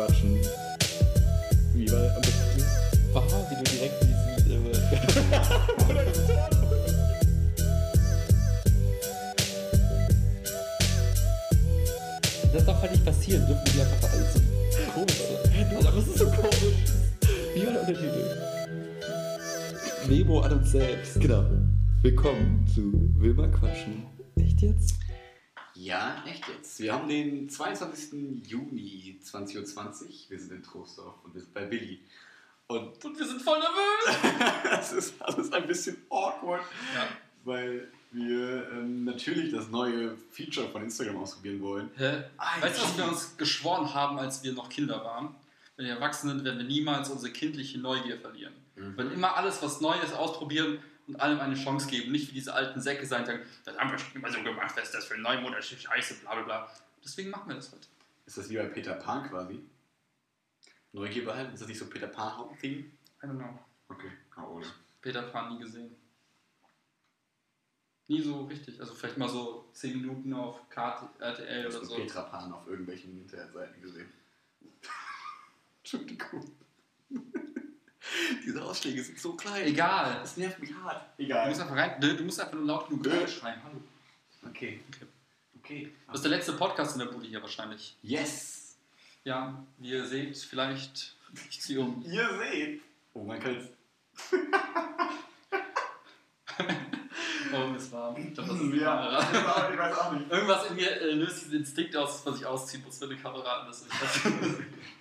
quatschen. Wie war besten? Wow, wie du direkt diesen. Äh, das darf halt nicht passieren, dürfen die einfach alles so komisch sein. Aber es ist so komisch. Wie war der Untertitel? Memo an uns selbst. Genau. Willkommen zu Wilma Quatschen. Ja, echt jetzt. Wir haben den 22. Juni 20.20 Uhr. Wir sind in Troisdorf und wir sind bei Billy. Und, und wir sind voll nervös. Es ist alles ein bisschen awkward, Ja. weil wir ähm, natürlich das neue Feature von Instagram ausprobieren wollen. Hä? Weißt du, was wir uns geschworen haben, als wir noch Kinder waren? Wenn wir erwachsen sind, werden wir niemals unsere kindliche Neugier verlieren. Mhm. Wir werden immer alles, was neu ist, ausprobieren und allem eine Chance geben. Nicht wie diese alten Säcke sein, die sagen, das haben wir schon immer so gemacht, was ist das für ein Neumodell, Scheiße, bla bla bla. Deswegen machen wir das heute. Ist das wie bei Peter Pan quasi? Neugier behalten? Ist das nicht so Peter Pan Hauptding? I don't know. Okay, oh, oder? Peter Pan nie gesehen. Nie so richtig. Also vielleicht mal so 10 Minuten auf KT, RTL Ich oder habe so. Petra Pan auf irgendwelchen Internetseiten gesehen. Entschuldigung. Diese Ausschläge sind so klein. Egal. Das nervt mich hart. Du Egal. musst einfach rein. Du musst einfach nur laut genug Nö. schreien. Hallo. Okay. Okay. Okay. Das ist der letzte Podcast in der Bude hier wahrscheinlich. Yes! Ja, wie ihr seht, vielleicht. Ich ziehe um. Ihr seht. Oh, man kann jetzt. Oh, es war. Ich glaube, das ist eine Ja, Kamera. ich weiß auch nicht. Irgendwas in mir äh, löst diesen Instinkt aus, was ich ausziehen muss, wenn eine Kamera an ist.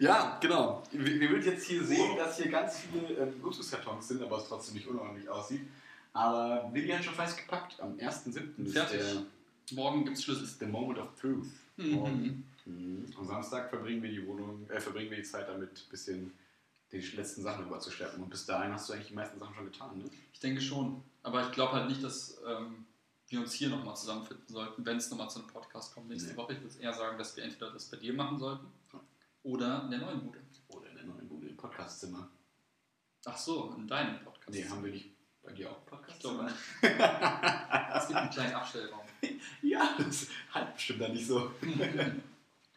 Ja, genau. Wir, wir würden jetzt hier sehen, dass hier ganz viele ähm, Luxuskartons sind, aber es trotzdem nicht unordentlich aussieht. Aber Willi hat schon fleißig gepackt. Am 1.7. ist Fertig. der, Morgen gibt's Schlüssel. ist der Moment of Truth. Mhm. Mhm. Am Samstag verbringen wir die Wohnung, äh, verbringen wir die Zeit damit, ein bisschen die letzten Sachen rüberzuschleppen. Und bis dahin hast du eigentlich die meisten Sachen schon getan, ne? Ich denke schon. Aber ich glaube halt nicht, dass ähm, wir uns hier nochmal zusammenfinden sollten, wenn es nochmal zu einem Podcast kommt nächste Nee. Woche. Ich würde eher sagen, dass wir entweder das bei dir machen sollten oder in der neuen Bude. Oder in der neuen Bude im Podcastzimmer. Ach so, in deinem Podcast. Nee, haben wir nicht bei dir auch ein Ich glaube Podcastzimmer? Es gibt einen kleinen Abstellraum. Ja, das halt bestimmt da nicht so.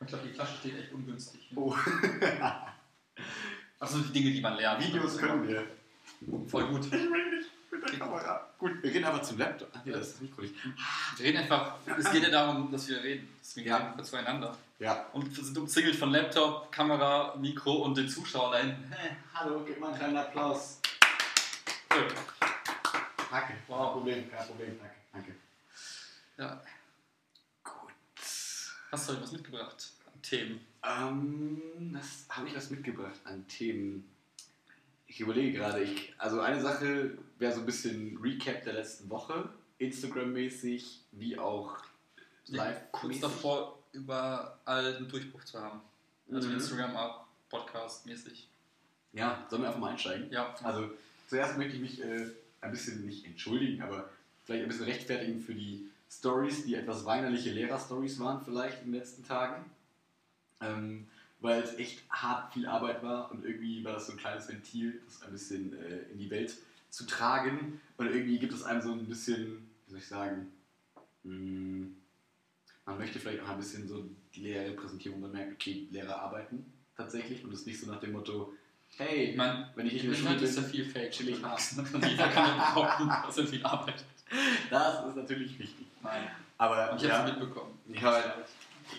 Ich glaube, die Flasche steht echt ungünstig. Oh. Achso, die Dinge, die man lernt. Videos können wir. Voll gut. Ich will nicht mit der Kamera. Gut, wir gehen aber zum Laptop. Ach nee, das ist nicht gut. Wir reden einfach, es geht ja darum, dass wir reden. Deswegen Ja. reden wir zueinander. Ja. Und wir sind umzingelt von Laptop, Kamera, Mikro und den Zuschauern. Hey, hallo, gib mal einen kleinen Applaus. Danke. Wow. Kein Problem, kein Problem. Danke. Danke. Ja. Gut. Hast du heute was mitgebracht an Themen? Ähm, das habe ich was mitgebracht an Themen. Ich überlege gerade, ich, also eine Sache wäre so ein bisschen Recap der letzten Woche, Instagram-mäßig, wie auch live Kurz davor, überall einen Durchbruch zu haben. Also Mhm. Instagram, Art, Podcast mäßig. Ja, sollen wir einfach mal einsteigen? Ja, Also zuerst möchte ich mich äh, ein bisschen nicht entschuldigen, aber vielleicht ein bisschen rechtfertigen für die Stories, die etwas weinerliche Lehrer-Stories waren vielleicht in den letzten Tagen. Ähm, weil es echt hart viel Arbeit war und irgendwie war das so ein kleines Ventil, das ein bisschen äh, in die Welt zu tragen. Und irgendwie gibt es einem so ein bisschen, wie soll ich sagen, mh, man möchte vielleicht auch ein bisschen so die Lehrer repräsentieren, wo man merkt, okay, Lehrer arbeiten tatsächlich und es nicht so nach dem Motto, hey, meine, wenn ich nicht in der Schule Internet ist bin, viel Fake. chill ich abends. Jeder kann ja behaupten, dass er viel arbeitet. das ist natürlich wichtig. Nein. Aber Und ich ja, habe es mitbekommen. ich habe halt,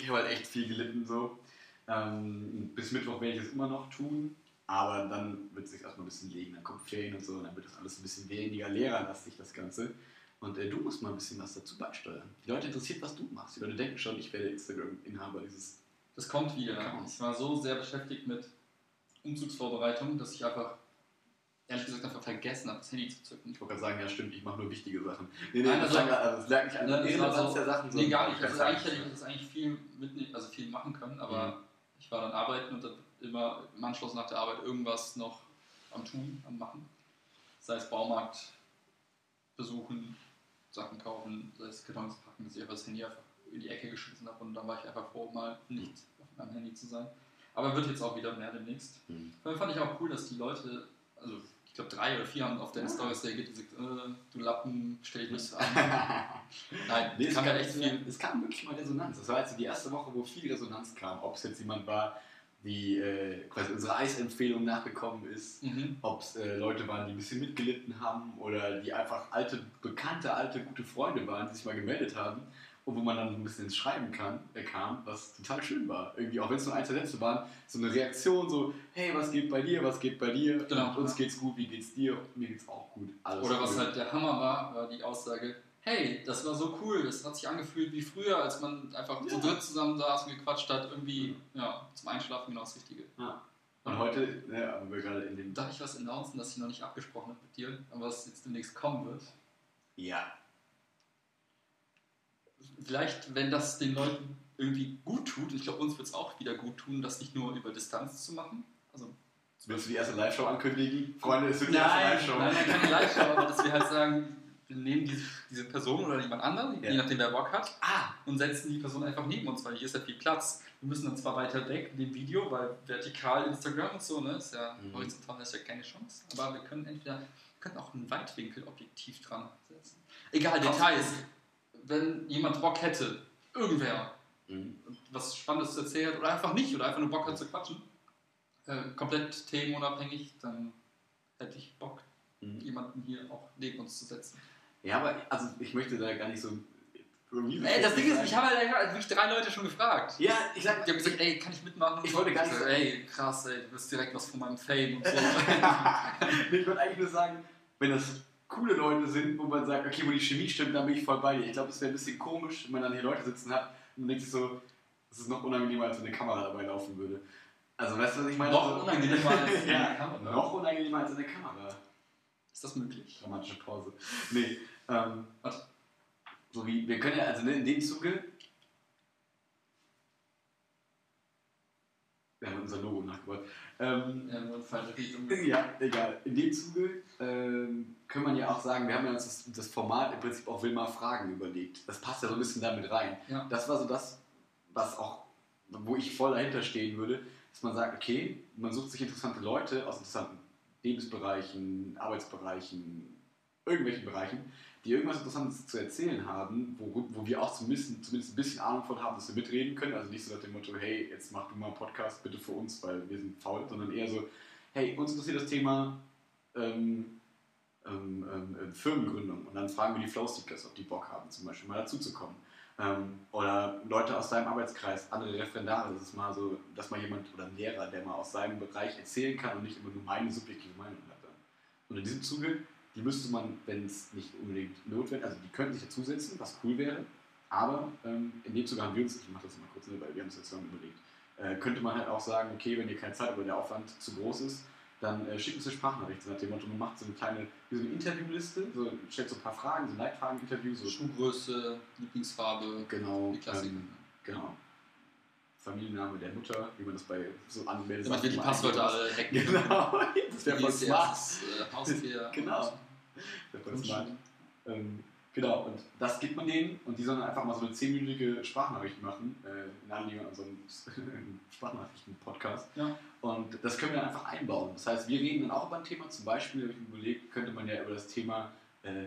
ich habe halt echt viel gelitten so. Ähm, bis Mittwoch werde ich es immer noch tun, aber dann wird es sich erstmal ein bisschen legen. Dann kommt Ferien und so und dann wird das alles ein bisschen weniger lehrerlastig, das Ganze. Und äh, du musst mal ein bisschen was dazu beisteuern. Die Leute interessiert, was du machst. Die Leute denken schon, ich werde Instagram-Inhaber dieses. Das kommt wieder. Genau. Ich war so sehr beschäftigt mit Umzugsvorbereitung, dass ich einfach, ehrlich gesagt, einfach vergessen habe, das Handy zu zücken. Ich wollte gerade sagen, ja stimmt, ich mache nur wichtige Sachen. Nee, nee, Nein, das, also- also, das lag nicht an der Das war Irrelevanz so- der Sachen. Nee, gar nicht. Also der eigentlich hätte ich das eigentlich viel mitnehmen, also viel machen können, aber Mhm. Ich war dann arbeiten und dann immer im Anschluss nach der Arbeit irgendwas noch am Tun, am Machen. Sei es Baumarkt besuchen, Sachen kaufen, sei es Kartons packen, dass ich einfach das Handy einfach in die Ecke geschmissen habe und dann war ich einfach froh, mal nicht auf meinem Handy zu sein. Aber wird jetzt auch wieder mehr demnächst. Mhm. Fand ich auch cool, dass die Leute, also ich glaube drei oder vier haben auf deine Stories reagiert und gesagt, äh, du Lappen, stell dich nicht so an. Nein, Nee, es kam echt viel. es kam wirklich mal Resonanz. Das war jetzt die erste Woche, wo viel Resonanz kam. Ob es jetzt jemand war, wie äh, quasi unsere Eisempfehlung nachgekommen ist, Mhm. ob es äh, Leute waren, die ein bisschen mitgelitten haben oder die einfach alte, bekannte, alte, gute Freunde waren, die sich mal gemeldet haben und wo man dann so ein bisschen ins Schreiben kann, äh, kam, was total schön war. Irgendwie, auch wenn es nur ein, zwei Sätze waren, so eine Reaktion, so, hey, was geht bei dir, was geht bei dir? Genau, uns ja. geht's gut, wie geht's dir? Mir geht's auch gut. Alles Oder was cool. halt der Hammer war, war die Aussage, hey, das war so cool, das hat sich angefühlt wie früher, als man einfach Ja. zu dritt zusammen saß und gequatscht hat, irgendwie, ja, zum Einschlafen genau das Richtige. Ja. Und heute, ne, aber wir gerade in dem. Darf ich was announcen, das ich noch nicht abgesprochen habe mit dir, aber was jetzt demnächst kommen wird? Ja. Vielleicht, wenn das den Leuten irgendwie gut tut, und ich glaube, uns wird es auch wieder gut tun, das nicht nur über Distanz zu machen. Also, Willst du die erste Live-Show ankündigen? Freunde, es wird die nein, erste Live-Show. nein, nein, keine Live-Show, aber dass wir halt sagen, wir nehmen diese, diese Person oder jemand anderen, Ja. je nachdem wer Bock hat, Ah, und setzen die Person einfach neben uns, weil hier ist ja viel Platz. Wir müssen dann zwar weiter weg in dem Video, weil vertikal Instagram und so, ne, ist ja Mhm. horizontal ist ja keine Chance. Aber wir können entweder, wir können auch ein Weitwinkelobjektiv dran setzen. Egal, Details. Wenn jemand Bock hätte, irgendwer, Mhm. was Spannendes zu erzählen oder einfach nicht oder einfach nur Bock hat zu quatschen, äh, komplett themenunabhängig, dann hätte ich Bock, Mhm. jemanden hier auch neben uns zu setzen. Ja, aber also ich möchte da gar nicht so. Ey, das Ding ist, ich habe halt wirklich drei Leute schon gefragt. Ja, ich sag. Die haben gesagt, ey, kann ich mitmachen? Ich wollte gar nicht so, ey, krass, ey, du bist direkt was von meinem Fame und so. Ich wollte eigentlich nur sagen, wenn das coole Leute sind, wo man sagt, okay, wo die Chemie stimmt, dann bin ich voll bei dir. Ich glaube, es wäre ein bisschen komisch, wenn man dann hier Leute sitzen hat und denkt sich so, das ist noch unangenehmer, als wenn eine Kamera dabei laufen würde. Also, weißt du, was ich meine? Noch So- unangenehmer als ja, eine Kamera. Noch unangenehmer als eine Kamera. Ist das möglich? Dramatische Pause. Nee, ähm, Was? so wie, wir können ja, also ne, in dem Zuge, wir haben unser Logo nachgebaut. Ähm, Richtung. ja, egal. In dem Zuge ähm, kann man ja auch sagen, wir haben ja uns das, das Format im Prinzip auch Wilma Fragen überlegt. Das passt ja so ein bisschen damit rein. Ja. Das war so das, was auch, wo ich voll dahinter stehen würde, dass man sagt, okay, man sucht sich interessante Leute aus interessanten Lebensbereichen, Arbeitsbereichen, irgendwelchen Bereichen, die irgendwas Interessantes zu erzählen haben, wo, wo wir auch zumindest, zumindest ein bisschen Ahnung von haben, dass wir mitreden können. Also nicht so nach dem Motto, hey, jetzt mach du mal einen Podcast bitte für uns, weil wir sind faul, sondern eher so, hey, uns interessiert das Thema ähm, ähm, ähm, ähm, Firmengründung. Und dann fragen wir die Flowseekers, ob die Bock haben, zum Beispiel mal dazuzukommen. Ähm, oder Leute aus seinem Arbeitskreis, andere Referendare, das ist mal so, dass mal jemand oder ein Lehrer, der mal aus seinem Bereich erzählen kann und nicht immer nur meine subjektive Meinung hat. Und in diesem Zuge, die müsste man, wenn es nicht unbedingt notwendig also die könnten sich dazusetzen, was cool wäre, aber ähm, in dem Zuge haben wir uns, ich mache das mal kurz, ne, weil wir haben uns jetzt zusammen überlegt, äh, könnte man halt auch sagen, okay, wenn ihr keine Zeit habt oder der Aufwand zu groß ist, dann äh, schickt uns eine Sprachnachricht nach dem Motto, man macht so eine kleine, wie so eine Interviewliste, so, stellt so ein paar Fragen, so ein Leitfragen-Interview, so Schuhgröße, Lieblingsfarbe, genau, die Klassiker. ähm, genau. Familienname der Mutter, wie man das bei so anmeldet. Damit wir die Passwörter alle hacken. Genau, das wäre voll smart. äh, Haustier? Genau. Das wäre voll smart. Ähm, genau, und das gibt man denen und die sollen einfach mal so eine 10-minütige Sprachnachricht machen, äh, in Anlehnung an so einen Sprachnachrichten-Podcast. Ja. Und das können wir dann einfach einbauen. Das heißt, wir reden dann auch über ein Thema, zum Beispiel, habe ich mir überlegt, könnte man ja über das Thema, äh,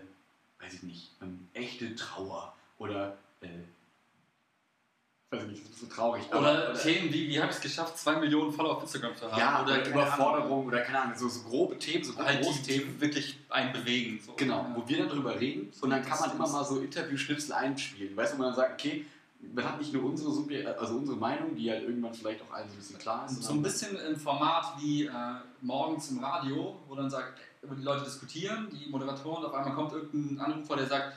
weiß ich nicht, ähm, echte Trauer oder, äh, ich nicht, so traurig. aber- Oder Themen wie, wie habe ich es geschafft, 2 Millionen Follower auf Instagram zu haben? ja, oder oder Überforderung oder keine Ahnung, so, so grobe Themen, so Ahnung, halt große die, Themen. die wirklich einen bewegen. So. Genau, wo wir dann drüber reden und dann kann man immer mal so Interviewschnipsel einspielen. Weißt du, wo man dann sagt, okay, man hat nicht nur unsere, Subje also unsere Meinung, die halt irgendwann vielleicht auch allen so ein bisschen klar ist. So ein bisschen im Format wie äh, morgens im Radio, wo dann sagt, die Leute diskutieren, die Moderatoren, auf einmal kommt irgendein Anrufer, der sagt,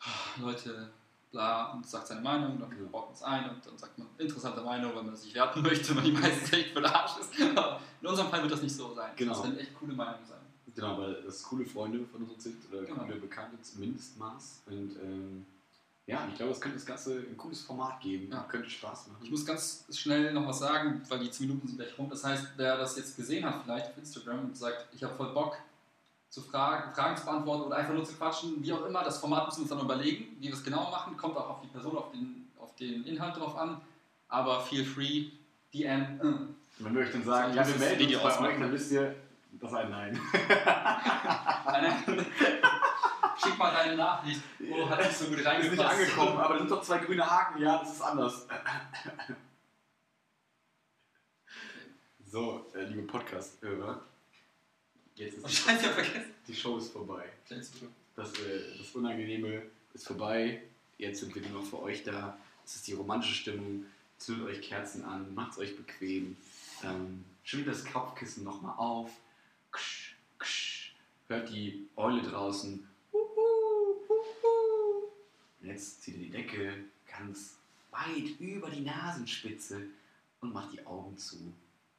"Ah, Leute, bla, und sagt seine Meinung, dann baut man es ein und dann sagt man interessante Meinung, weil man sich werten möchte, weil die meistens echt für den Arsch ist. Aber in unserem Fall wird das nicht so sein. Genau. Das werden echt coole Meinungen sein. Genau, weil das coole Freunde von uns sind oder Genau. coole Bekannte zum Mindestmaß. Und ähm, ja, ich glaube, es könnte das Ganze ein cooles Format geben. Ja. Könnte Spaß machen. Ich muss ganz schnell noch was sagen, weil die 10 Minuten sind gleich rum. Das heißt, wer das jetzt gesehen hat, vielleicht auf Instagram und sagt, ich habe voll Bock zu fragen, Fragen zu beantworten oder einfach nur zu quatschen, wie auch immer, das Format müssen wir uns dann überlegen, wie wir es genau machen. Kommt auch auf die Person, auf den, auf den Inhalt drauf an. Aber feel free, DM. Wenn wir euch dann sagen, ja, wir melden uns bei ausmachen. euch, dann wisst ihr, das ist ein Nein. Schick mal deine Nachricht. Oh, hat nicht so gut Ist reingepasst. nicht angekommen, aber da sind doch zwei grüne Haken. Ja, das ist anders. So, äh, liebe Podcast-Hörer, jetzt ist hab ich vergessen. die Show ist vorbei. Das, äh, das Unangenehme ist vorbei. Jetzt sind wir nur noch für euch da. Es ist die romantische Stimmung. Zündet euch Kerzen an, macht es euch bequem. Ähm, schwingt das Kopfkissen nochmal auf. Ksch, ksch. Hört die Eule draußen. Und Jetzt zieht ihr die Decke ganz weit über die Nasenspitze und macht die Augen zu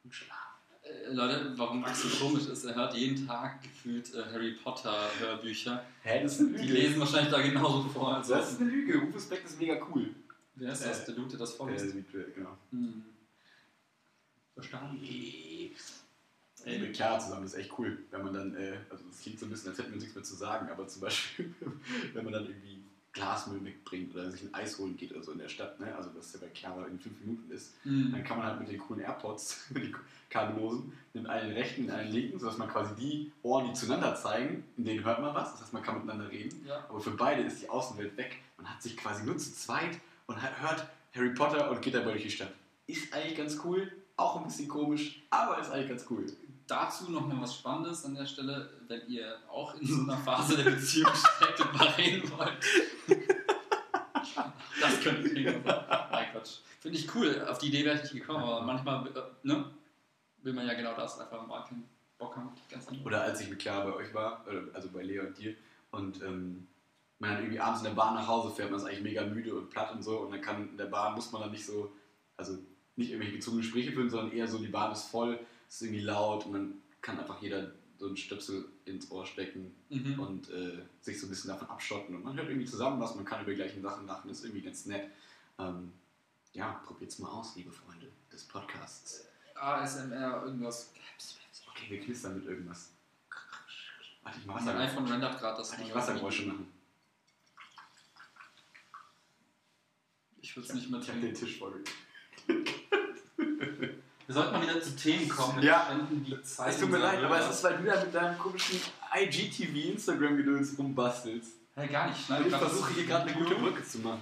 und schlaft. Äh, Leute, warum Max so komisch ist, er hört jeden Tag gefühlt äh, Harry Potter Hörbücher. Hä, das ist eine Die lesen wahrscheinlich da genauso vor. Als Das ist eine Lüge. Rufus Beck ist mega cool. Wer ist das? Der Dude, der das Äh, vorliest? genau. Hm. Verstanden. Ey, mit Chiara zusammen, das ist echt cool, wenn man dann, äh, also das klingt so ein bisschen, als hätten wir nichts mehr zu sagen, aber zum Beispiel, wenn man dann irgendwie Glasmüll mitbringt oder sich ein Eis holen geht oder so in der Stadt, ne? also was ja bei Chiara in fünf Minuten ist, Hm. dann kann man halt mit den coolen AirPods, die kabellosen, nimmt einen rechten und einen linken, sodass man quasi die Ohren, die zueinander zeigen, in denen hört man was, das heißt, man kann miteinander reden, Ja. aber für beide ist die Außenwelt weg. Man hat sich quasi nur zu zweit und hört Harry Potter und geht dabei durch die Stadt. Ist eigentlich ganz cool, auch ein bisschen komisch, aber ist eigentlich ganz cool. Dazu noch mal was Spannendes an der Stelle, wenn ihr auch in so einer Phase der Beziehung steckt und mal reden wollt. Das könnt ihr kriegen. Nein, Quatsch. Finde ich cool. Auf die Idee wäre ich nicht gekommen, aber manchmal äh, ne, will man ja genau das einfach mal keinen Bock haben. Oder als ich mit Clara bei euch war, also bei Lea und dir, und ähm, man dann irgendwie abends in der Bahn nach Hause fährt, man ist eigentlich mega müde und platt und so, und dann kann in der Bahn muss man dann nicht so, also nicht irgendwelche gezogene Gespräche führen, sondern eher so, die Bahn ist voll, ist irgendwie laut und dann kann einfach jeder so einen Stöpsel ins Ohr stecken Mhm. und äh, sich so ein bisschen davon abschotten und man hört irgendwie zusammen was, man kann über die gleichen Sachen lachen, ist irgendwie ganz nett. Ähm, ja, probiert's mal aus, liebe Freunde des Podcasts. ASMR, irgendwas. Okay, wir knistern mit irgendwas. Warte, ich mach Mein Wasser. iPhone rendert gerade das Warte, ich Wassergeräusche machen. Ich würde es nicht mehr Ich habe den. Tisch voll. Wir sollten mal wieder zu Themen kommen. Ja. Verschwenden die Zeit Es tut mir leid, aber es ist, weil du da mit deinem komischen IGTV Instagram-Gedöns rumbastelst. Hey, gar nicht. Schneid ich versuche hier gerade eine gute. Brücke zu machen.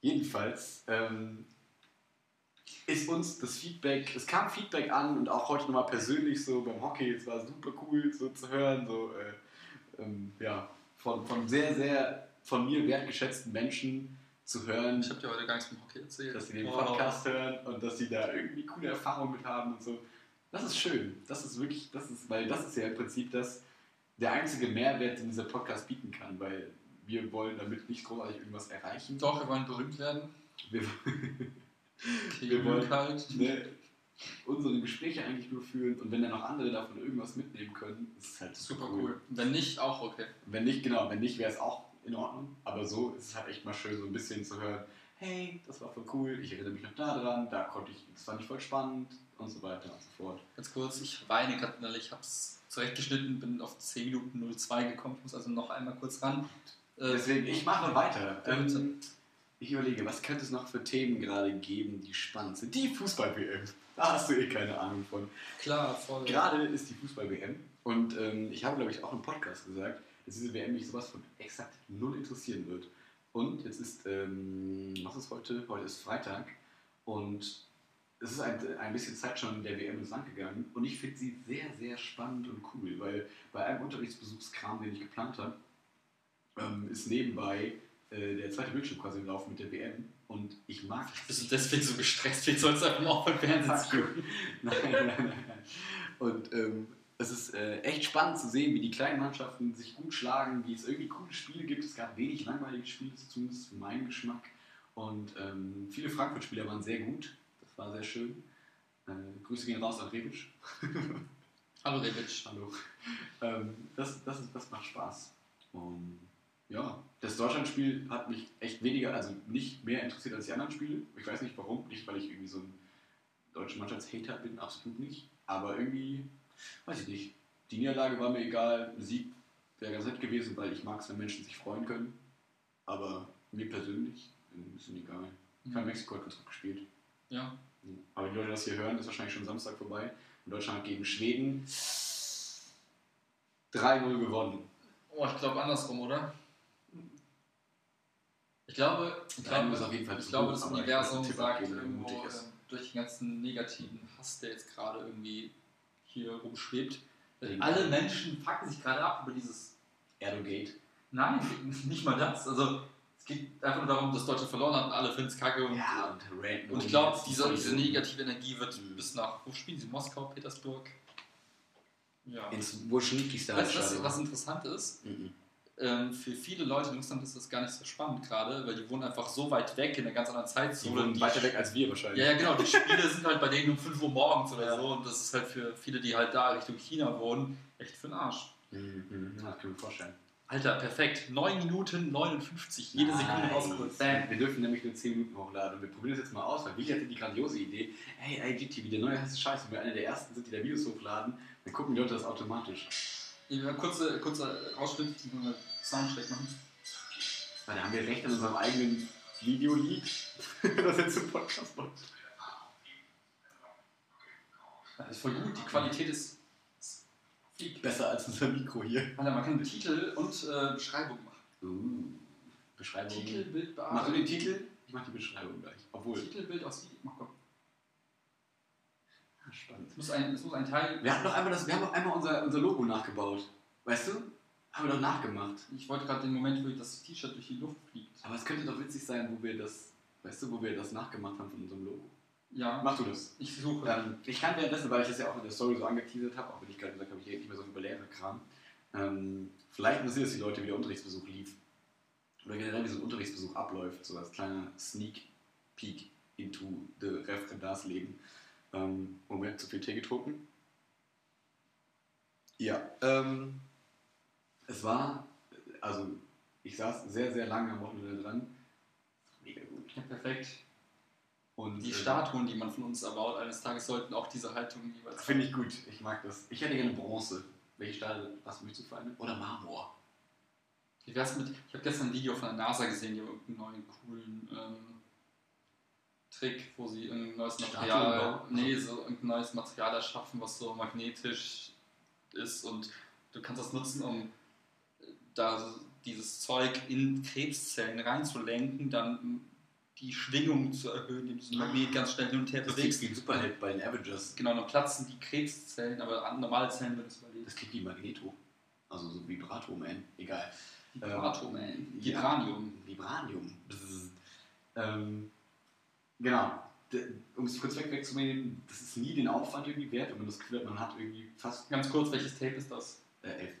Jedenfalls ähm, ist uns das Feedback, es kam Feedback an und auch heute nochmal persönlich so beim Hockey, es war super cool so zu hören, so äh, ähm, ja, von, von sehr, sehr von mir wertgeschätzten Menschen zu hören, Ich habe dir heute gar nichts vom Hockey erzählt. dass sie den Wow. Podcast hören und dass sie da irgendwie coole Erfahrungen mit haben und so. Das ist schön. Das ist wirklich, das ist, weil das ist ja im Prinzip das, der einzige Mehrwert, den dieser Podcast bieten kann, weil wir wollen damit nicht großartig irgendwas erreichen. Doch, wir wollen berühmt werden. Wir, Wir wollen- halt. ne, unsere Gespräche eigentlich nur führen und wenn dann noch andere davon irgendwas mitnehmen können, ist es halt Super cool. Wenn nicht, auch okay. Wenn nicht, genau, wenn nicht, wäre es auch in Ordnung. Aber so ist es halt echt mal schön, so ein bisschen zu hören, hey, das war voll cool, ich erinnere mich noch daran, da konnte ich, das fand ich voll spannend und so weiter und so fort. Ganz kurz, ich weine gerade innerlich. Ich habe es zurechtgeschnitten, bin auf 10 Minuten 02 gekommen. Ich muss also noch einmal kurz ran. Äh, Deswegen, ich mache weiter. Ähm, ich überlege, was könnte es noch für Themen gerade geben, die spannend sind? Die Fußball-WM. Da hast du eh keine Ahnung von. klar, voll. Gerade ist die Fußball-WM und ähm, ich habe, glaube ich, auch im Podcast gesagt, dass diese WM mich sowas von exakt null interessieren wird. Und jetzt ist, ähm, was ist heute? Heute ist Freitag und es ist ein, ein bisschen Zeit schon der WM ins Land gegangen und ich finde sie sehr, sehr spannend und cool, weil bei einem Unterrichtsbesuchskram, den ich geplant habe, ähm, ist nebenbei äh, der zweite Bildschirm quasi im Laufen mit der WM und ich mag Bist du deswegen so gestresst? Wie sollst du einfach mal auf dem Fernsehen gucken? Nein, nein, nein, nein. Und ähm, es ist äh, echt spannend zu sehen, wie die kleinen Mannschaften sich gut schlagen, wie es irgendwie coole Spiele gibt. Es gab wenig langweilige Spiele, zumindest für meinen Geschmack. Und ähm, viele Frankfurt-Spieler waren sehr gut. Das war sehr schön. Äh, Grüße gehen raus an Rebic. Hallo Rebic. Hallo. Ähm, das, das, ist, das macht Spaß. Und ja, das Deutschlandspiel hat mich echt weniger, also nicht mehr interessiert als die anderen Spiele. Ich weiß nicht warum, nicht weil ich irgendwie so ein deutscher Mannschaftshater bin, absolut nicht. Aber irgendwie, weiß ich nicht. Die Niederlage war mir egal, Sieg wäre ganz nett gewesen, weil ich mag es, wenn Menschen sich freuen können. Aber mir persönlich ein bisschen egal. Ich habe Mexiko hat ganz gut gespielt. Ja. Aber die Leute, die das hier hören, ist wahrscheinlich schon Samstag vorbei. Und Deutschland hat gegen Schweden 3-0 gewonnen. Oh, ich glaube andersrum, oder? Ich glaube, ich Nein, glaube, ist auf jeden Fall ich glaube das Universum sagt irgendwo, ähm, durch den ganzen negativen Hass, der jetzt gerade irgendwie hier rumschwebt. Wegen- Alle Menschen fucken sich gerade ab über dieses. Erdogate. Nein, nicht mal das. Also es geht einfach nur darum, dass Deutschland verloren hat und alle finden es kacke. Und, Ja, und Rand. und ich glaube, diese, diese negative Energie wird Mhm. bis nach. Wo spielen sie? Moskau, Petersburg? Ja. Ins Wurschnickigste Weißt du, was, was interessant ist? Mhm. Ähm, für viele Leute in Russland ist das gar nicht so spannend gerade, weil die wohnen einfach so weit weg in einer ganz anderen Die Zeitzone. wohnen Die- weiter weg als wir wahrscheinlich. Ja, ja, genau. Die Spiele sind halt bei denen um 5 Uhr morgens oder Ja. so. Und das ist halt für viele, die halt da Richtung China wohnen, echt für den Arsch. Mhm. Ja, Das kann ich mir vorstellen. Alter, perfekt. 9 Minuten 59. Jede Sekunde rausgeholt. Bam. Wir dürfen nämlich nur 10 Minuten hochladen und wir probieren das jetzt mal aus, weil Willi hatte die grandiose Idee, hey IGTV, der neue heiße Scheiß, wenn wir einer der ersten sind, die da Videos hochladen, dann gucken die Leute das automatisch. Kurze, kurzer Ausschnitt, ich muss mal Soundcheck machen. Da haben wir recht an unserem eigenen Videolied, das jetzt im Podcast macht. Das ist voll gut. Die Qualität ist. fliegt. Besser als unser Mikro hier. Alter, man kann Titel und äh, Beschreibung machen. Uh, Beschreibung. Titel, Bild, Machst du Bearbeitung. den Titel? Ich mach die Beschreibung gleich. Obwohl. Titel, Bild aus Video. Mach komm. Spannend. Es muss ein, es muss ein Teil. Wir hatten doch einmal das, wir haben doch einmal unser, unser Logo nachgebaut. Weißt du? Haben wir doch nachgemacht. Ich wollte gerade den Moment, wo ich das T-Shirt durch die Luft fliegt. Aber es könnte doch witzig sein, wo wir das, weißt du, wo wir das nachgemacht haben von unserem Logo. Ja, Mach du das. ich suche. Ähm, ich kann währenddessen, weil ich das ja auch in der Story so angeteasert habe, auch wenn ich gerade gesagt habe, ich rede nicht mehr so über Lehrerkram, ähm, vielleicht interessiert es die Leute, wie der Unterrichtsbesuch lief. Oder generell, wie so ein Unterrichtsbesuch abläuft, so als kleiner Sneak Peek into the Referendarsleben. Ähm, Moment, zu viel Tee getrunken. Ja, ähm, es war, also ich saß sehr, sehr lange am Wochenende dran. Mega gut. Ja, perfekt. Und, Die äh, Statuen, die man von uns erbaut, eines Tages sollten auch diese Haltung jeweils Finde ich gut, ich mag das. Ich hätte gerne Bronze. Welche Stahl, was möchtest du für eine? Oder Marmor? Wie wär's mit. Ich habe gestern ein Video von der NASA gesehen, die haben irgendeinen neuen coolen ähm, Trick, wo sie irgendein neues Material. bauen? Nee, so irgendein neues Material erschaffen, was so magnetisch ist und du kannst das nutzen, um äh, da dieses Zeug in Krebszellen reinzulenken, dann die Schwingung zu erhöhen, indem du Magnet ganz schnell hin und her Das klingt bewegst. wie ein Superheld bei den Avengers. Genau, dann platzen die Krebszellen, aber an- normale Zellen würden es überleben. Das klingt wie Magneto. Also so Vibrato Man. Egal. Vibrato, Ähm. Vibranium. Vibranium. Ähm, genau. Um es kurz weg wegzunehmen, das ist nie den Aufwand irgendwie wert, wenn man das Gefühl hat, man hat irgendwie fast Ganz kurz, welches Tape ist das? äh, elf.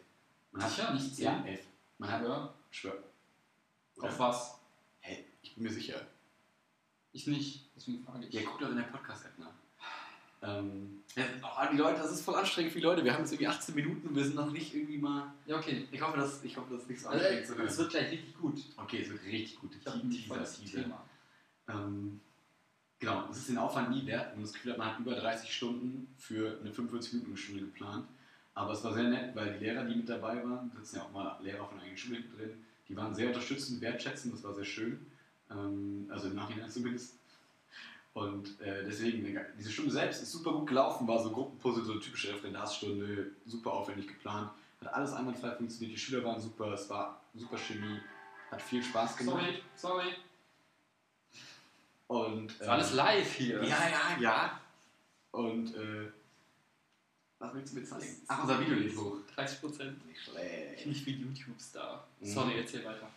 Man hat, Sicher, nicht zehn? Ja, elf. Man hat, Ja. schwör. Auf was? Hey, ich bin mir sicher. Ich nicht, deswegen frage ich. Ja, guck doch in der Podcast-App nach. Ähm, ja, oh, die Leute, das ist voll anstrengend für die Leute. Wir haben jetzt irgendwie 18 Minuten und wir sind noch nicht irgendwie mal. Ja, okay. Ich hoffe, dass, ich hoffe, das ist nicht so Also, anstrengend hören. es wird gleich richtig gut. Okay, es wird richtig gut. Ich ein Teaser, Teaser. Thema. Ähm, genau, es ist den Aufwand nie wert, wenn man das Gefühl hat, man hat über 30 Stunden für eine 45-Minuten-Stunde geplant. Aber es war sehr nett, weil die Lehrer, die mit dabei waren, da sitzen ja auch mal Lehrer von eigenen Schule drin, die waren sehr unterstützend, wertschätzend, das war sehr schön. Ähm, also im Nachhinein zumindest. Und äh, deswegen, diese Stunde selbst ist super gut gelaufen, war so Gruppenpuzzle, so eine typische Referendarstunde, super aufwendig geplant, hat alles einwandfrei funktioniert, die Schüler waren super, es war super Chemie, hat viel Spaß gemacht. Sorry, sorry. Und, Ist alles live hier. Ja, ja, ja. Und, äh, was willst du mir zeigen? Ach, unser Video lädt hoch. 30 Prozent. Nicht schlecht. Nicht wie YouTube-Star. Mhm. Sorry, erzähl weiter.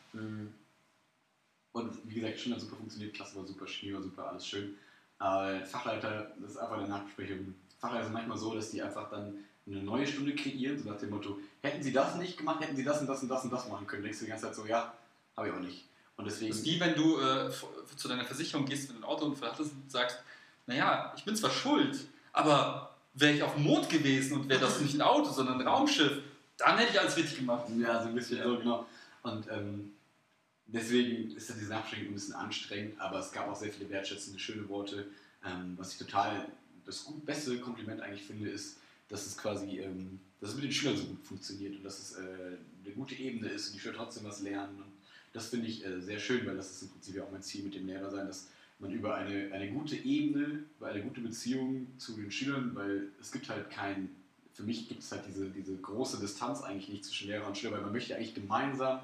Und wie gesagt, Stunde hat super funktioniert, Klasse war super, Chemie war super, alles schön. Aber Fachleiter, das ist einfach eine Nachbesprechung. Fachleiter sind manchmal so, dass die einfach dann eine neue Stunde kreieren, so nach dem Motto, hätten sie das nicht gemacht, hätten sie das und das und das und das machen können. Denkst du die ganze Zeit so, ja, habe ich auch nicht. Und deswegen. Das ist wie wenn du äh, zu deiner Versicherung gehst, wenn du einen Autounfall hattest und sagst, naja, ich bin zwar schuld, aber wäre ich auf dem Mond gewesen und wäre das nicht ein Auto, sondern ein Raumschiff, dann hätte ich alles richtig gemacht. Ja, so ein bisschen Ja. so, genau. Und ähm, deswegen ist diese Nachbesprechung ein bisschen anstrengend, aber es gab auch sehr viele wertschätzende, schöne Worte. Ähm, was ich total das gut, beste Kompliment eigentlich finde, ist, dass es quasi, ähm, dass es mit den Schülern so gut funktioniert und dass es äh, eine gute Ebene ist und die Schüler trotzdem was lernen. Das finde ich äh, sehr schön, weil das ist im Prinzip ja auch mein Ziel mit dem Lehrer sein, dass man über eine, eine gute Ebene, über eine gute Beziehung zu den Schülern, weil es gibt halt kein, für mich gibt es halt diese, diese große Distanz eigentlich nicht zwischen Lehrer und Schüler, weil man möchte eigentlich gemeinsam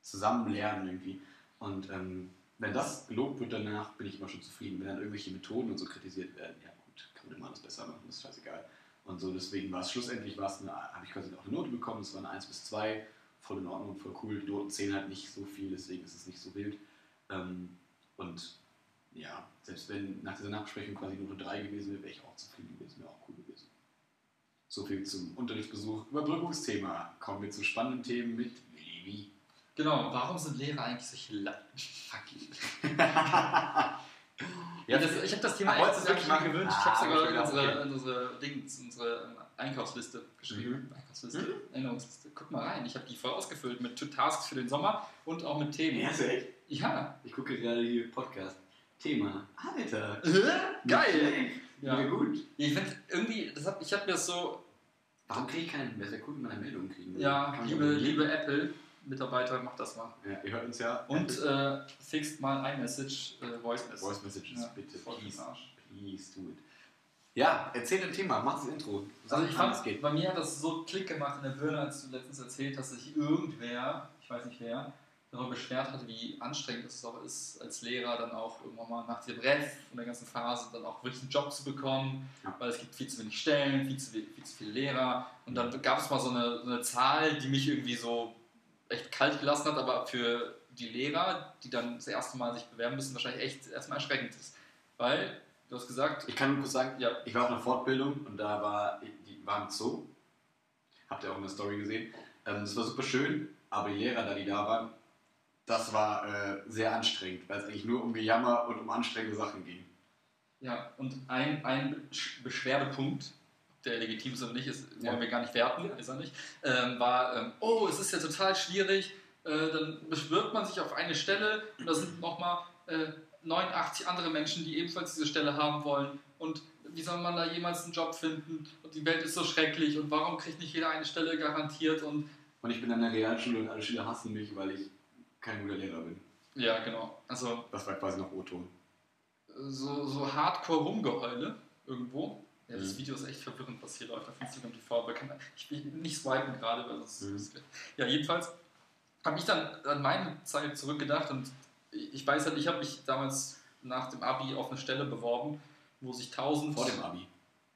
zusammen lernen irgendwie. Und ähm, wenn das gelobt wird danach, bin ich immer schon zufrieden. Wenn dann irgendwelche Methoden und so kritisiert werden, ja gut, kann man immer alles besser machen, ist scheißegal. Und so, deswegen war es schlussendlich, habe ich quasi auch eine Note bekommen, es war eine 1 bis 2, voll in Ordnung, voll cool. Die Noten zählen halt nicht so viel, deswegen ist es nicht so wild. Ähm, und ja, selbst wenn nach dieser Nachbesprechung quasi Note 3 gewesen wäre, wäre ich auch zufrieden gewesen, wäre auch cool gewesen. So viel zum Unterrichtsbesuch. Überbrückungsthema. Kommen wir zu spannenden Themen mit Willi. Genau, warum sind Lehrer eigentlich solche La Fuck. Ja, das, ich habe das Thema echt wirklich mal gewünscht. Ah, ich habe hab ich sogar in unsere, okay. in unsere, Dings, unsere Einkaufsliste geschrieben. Einkaufsliste, Erinnerungsliste. Guck mal rein, ich habe die voll ausgefüllt mit Tasks für den Sommer und auch mit Themen. Ja, ist echt. Ja. Ich gucke gerade hier Podcast. Thema. Alter. Geil. Ja. Ja. gut. Ich finde irgendwie, das hab, ich habe mir das so, Warum kriege ich keinen? Wäre ja cool, wenn man eine Meldung kriegen ja, man liebe, doch Apple-Mitarbeiter, macht das mal. Ja, ihr hört uns ja. Und äh, fixt mal iMessage, äh, Voice Message. Voice Messages, Ja, bitte. Please. Please do it. Ja, erzähl ein Thema. Mach das Intro. Sag, Also ich fand, es geht. bei mir hat das so Klick gemacht in der Birne, als du letztens erzählt hast, dass sich irgendwer, ich weiß nicht wer, darüber beschwert hat, wie anstrengend es auch ist, als Lehrer dann auch irgendwann mal nach dem Ref und der ganzen Phase dann auch wirklich einen Job zu bekommen, Ja. weil es gibt viel zu wenig Stellen, viel zu, viel zu viele Lehrer und dann gab es mal so eine, so eine Zahl, die mich irgendwie so echt kalt gelassen hat, aber für die Lehrer, die dann das erste Mal sich bewerben müssen, wahrscheinlich echt erstmal erschreckend ist. Weil, du hast gesagt, Ich kann nur kurz sagen, ja, ich war auf einer Fortbildung und da war, die war im Zoo. Habt ihr auch in der Story gesehen. Ähm, das war super schön, aber die Lehrer, da die da waren, das war äh, sehr anstrengend, weil es eigentlich nur um Gejammer und um anstrengende Sachen ging. Ja, und ein, ein Besch- Beschwerdepunkt, der legitim ist oder nicht, ist, wollen Ja. wir gar nicht werten, ist er nicht, ähm, war, ähm, oh, es ist ja total schwierig, äh, dann bewirbt man sich auf eine Stelle und da sind nochmal äh, 89 andere Menschen, die ebenfalls diese Stelle haben wollen und wie soll man da jemals einen Job finden und die Welt ist so schrecklich und warum kriegt nicht jeder eine Stelle garantiert und Und ich bin an der Realschule und alle Schüler hassen mich, weil ich kein guter Lehrer bin. ja, genau, also Das war quasi noch O-Ton. so, so Hardcore-Rumgeheule irgendwo. Ja, das Mhm. Video ist echt verwirrend, was hier läuft auf Instagram TV. aber kann- Ich will nicht swipen gerade, weil das Mhm. ist. Ja, jedenfalls habe ich dann an meine Zeit zurückgedacht und ich weiß halt, ich habe mich damals nach dem Abi auf eine Stelle beworben, wo sich tausend. Vor dem Abi.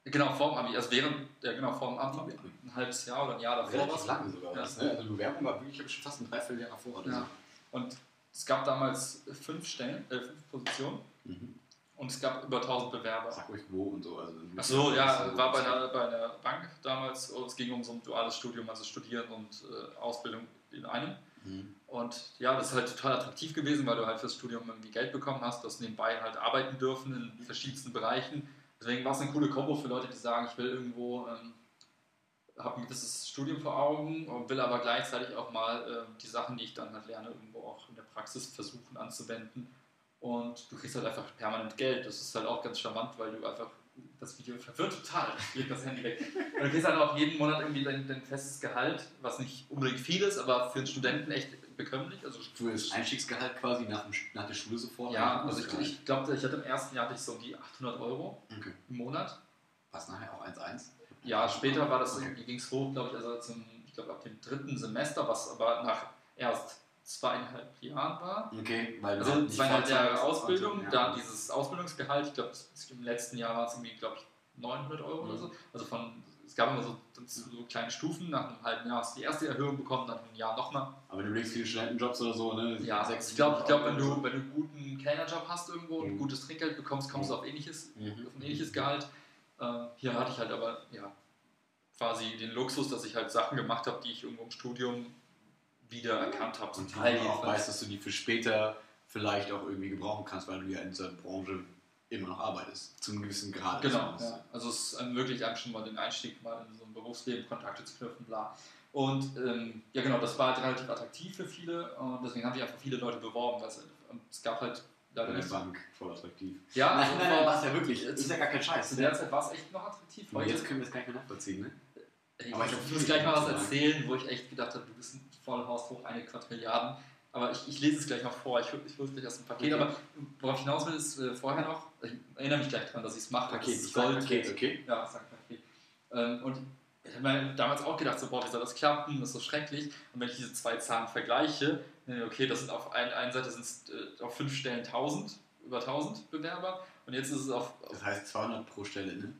Genau, vor dem Abi. Also während, ja genau, vor dem Abi. Ein halbes Jahr oder ein Jahr davor. Relativ lange sogar. Ja. was, Ne? Also Bewerbung war wirklich schon fast ein Dreivierteljahr vor oder Ja. Und es gab damals fünf Stellen, äh, fünf Positionen so. Mhm. Und es gab über 1000 Bewerber. Sag ruhig wo und so. Also, Ach so, ja, war bei einer, bei einer Bank damals. und Es ging um so ein duales Studium, also Studieren und äh, Ausbildung in einem. Mhm. Und ja, das ist halt total attraktiv gewesen, weil du halt fürs Studium irgendwie Geld bekommen hast, du hast nebenbei halt arbeiten dürfen in verschiedensten Bereichen. Deswegen war es eine coole Kombo für Leute, die sagen, ich will irgendwo, ähm, habe ein gewisses Studium vor Augen und will aber gleichzeitig auch mal äh, die Sachen, die ich dann halt lerne, irgendwo auch in der Praxis versuchen anzuwenden. Und du kriegst halt einfach permanent Geld. Das ist halt auch ganz charmant, weil du einfach das Video verwirrt total. Ich das Handy weg. Und du kriegst halt auch jeden Monat irgendwie dein, dein festes Gehalt, was nicht unbedingt viel ist, aber für einen Studenten echt bekömmlich. Also Für das Einstiegsgehalt quasi nach, dem, nach der Schule sofort? ja, also ich, ich glaube, ich hatte im ersten Jahr hatte ich so um die 800 Euro Okay. im Monat. Was nachher auch 1-1? Ja, später war das Okay. ging es hoch, glaube ich, also zum, ich glaube ab dem dritten Semester, was aber nach erst zweieinhalb Jahren war. Okay, weil Also zweieinhalb Jahre Ausbildung, ja. dann dieses Ausbildungsgehalt, ich glaube, im letzten Jahr war es irgendwie, glaube ich, 900 Euro oder Mhm. so. Also von, es gab immer so, so kleine Stufen, nach einem halben Jahr hast du die erste Erhöhung bekommen, nach einem Jahr nochmal. Aber du legst viele Studentenjobs oder so, ne? Ja, Sechs, ich glaube, glaub, wenn, du, wenn du einen guten Kellnerjob hast irgendwo und Mhm. gutes Trinkgeld bekommst, kommst du auf ähnliches, Mhm. auf ein ähnliches Gehalt. Äh, hier hatte ich halt aber ja, quasi den Luxus, dass ich halt Sachen gemacht habe, die ich irgendwo im Studium wieder erkannt habe. Und Zum du Teil auch weißt, dass du die für später vielleicht auch irgendwie gebrauchen kannst, weil du ja in dieser Branche immer noch arbeitest. Zu einem gewissen Grad. Genau, ja. also es ist ähm, wirklich einem schon mal den Einstieg mal in so ein Berufsleben, Kontakte zu knüpfen, bla. Und ähm, ja genau, das war halt relativ attraktiv für viele und deswegen haben sich einfach viele Leute beworben. Weil es, und es gab halt leider nicht. Bank, voll attraktiv. Ja, nein, also nein, nein, war es ja wirklich. Das ist ja gar kein Scheiß. Zu der Zeit war es echt noch attraktiv. Heute jetzt können wir es gar nicht mehr nachvollziehen, ne? Ich, Aber ich muss gleich mal was erzählen, wo ich echt gedacht habe, du bist ein Vollhaus hoch eine Quadrilliarden. Aber ich, ich lese es gleich noch vor, ich, ich hole es gleich aus dem Paket. Okay. Aber worauf ich hinaus will, ist äh, vorher noch, ich erinnere mich gleich daran, dass ich es mache. Paket, ich Gold Paket, wird. okay? Ja, sag Paket. Ähm, und ich habe mir damals auch gedacht, so, boah, wie soll das klappen, das ist so schrecklich. Und wenn ich diese zwei Zahlen vergleiche, okay, das sind auf ein, einer Seite sind es äh, auf fünf Stellen 1000, über 1000 Bewerber und jetzt ist es auf, auf Das heißt 200 pro Stelle, ne?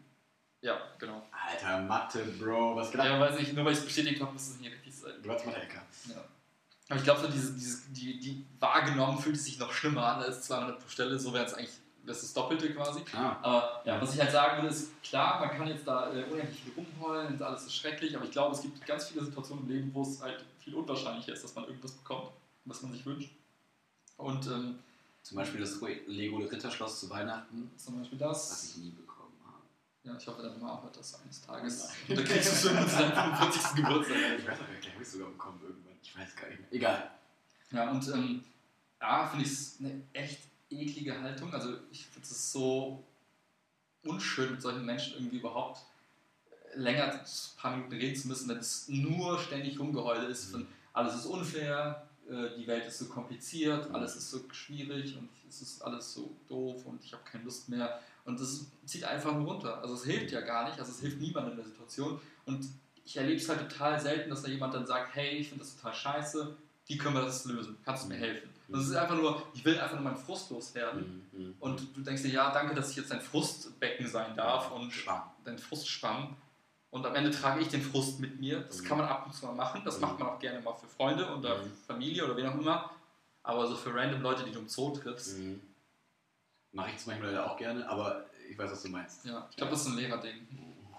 ja, genau. Alter, Mathe, Bro, was geht ab? Ja, weiß nicht, nur weil ich es bestätigt habe, muss es nicht richtig sein. Du hast Mathe-Ecker. Ja. Aber ich glaube, so diese, diese, die, die wahrgenommen fühlt es sich noch schlimmer an als 200 pro Stelle, so wäre es eigentlich das ist das Doppelte quasi. Ah. Aber ja, was ich halt sagen will, ist klar, man kann jetzt da äh, unendlich viel rumheulen und alles ist schrecklich, aber ich glaube, es gibt ganz viele Situationen im Leben, wo es halt viel unwahrscheinlicher ist, dass man irgendwas bekommt, was man sich wünscht. Und ähm, Zum Beispiel das Lego Ritterschloss zu Weihnachten, zum Beispiel was das. ich nie bekommen habe. Ja, ich hoffe, deine Mama hört das eines Tages. Und dann kriegst du es irgendwann zu deinem 45. Geburtstag. Ich weiß auch gar nicht, habe ich sogar bekommen irgendwann. Ich weiß gar nicht mehr. Egal. Ja, und ähm, ja, finde ich es eine echt eklige Haltung. Also ich finde es so unschön, mit solchen Menschen irgendwie überhaupt länger ein paar Minuten reden zu müssen, wenn es nur ständig Rumgeheule ist von alles ist unfair, äh, die Welt ist so kompliziert, alles ist so schwierig und es ist alles so doof und ich habe keine Lust mehr. Und das zieht einfach nur runter. Also es hilft ja gar nicht, also es hilft niemandem in der Situation. Und ich erlebe es halt total selten, dass da jemand dann sagt, hey, ich finde das total scheiße, wie können wir das lösen? Kannst du mir helfen? Und es ist einfach nur, ich will einfach nur meinen Frust loswerden. Mhm. Und du denkst dir, ja, danke, dass ich jetzt dein Frustbecken sein darf und Schwamm. dein Frustschwamm. Und am Ende trage ich den Frust mit mir. Das Mhm. kann man ab und zu mal machen. Das Mhm. macht man auch gerne mal für Freunde oder Mhm. Familie oder wen auch immer. Aber so für random Leute, die du im Zoo triffst, Mhm. Mache ich das manchmal leider auch gerne, aber ich weiß, was du meinst. ja, ich glaube, das ist ein Lehrerding.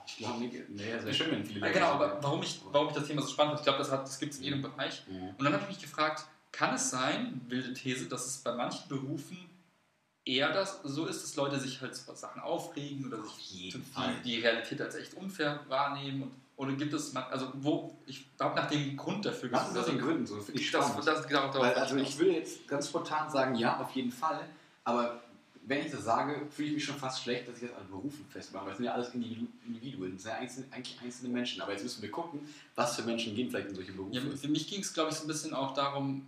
Ich glaube nicht. Nee, es wäre schön, wenn viele Ja, genau, aber warum ich, warum ich das Thema so spannend finde, ich glaube, das, hat- das gibt es in jedem Bereich. Mhm. Und dann habe ich mich gefragt, kann es sein, wilde These, dass es bei manchen Berufen eher das so ist, dass Leute sich halt über Sachen aufregen oder sich die, Realität als echt unfair wahrnehmen? Und, oder gibt es, also wo, ich habe nach dem Grund dafür Was ist das den Gründen so? Finde ich das, das, darauf Weil, also ich würde jetzt ganz spontan sagen, ja, auf jeden Fall. Aber wenn ich das sage, fühle ich mich schon fast schlecht, dass ich das an Berufen festmache. Weil es sind ja alles Individu- Individuen, es sind ja einzelne, eigentlich einzelne Menschen. Aber jetzt müssen wir gucken, was für Menschen gehen vielleicht in solche Berufe. Ja, für mich ging es, glaube ich, so ein bisschen auch darum,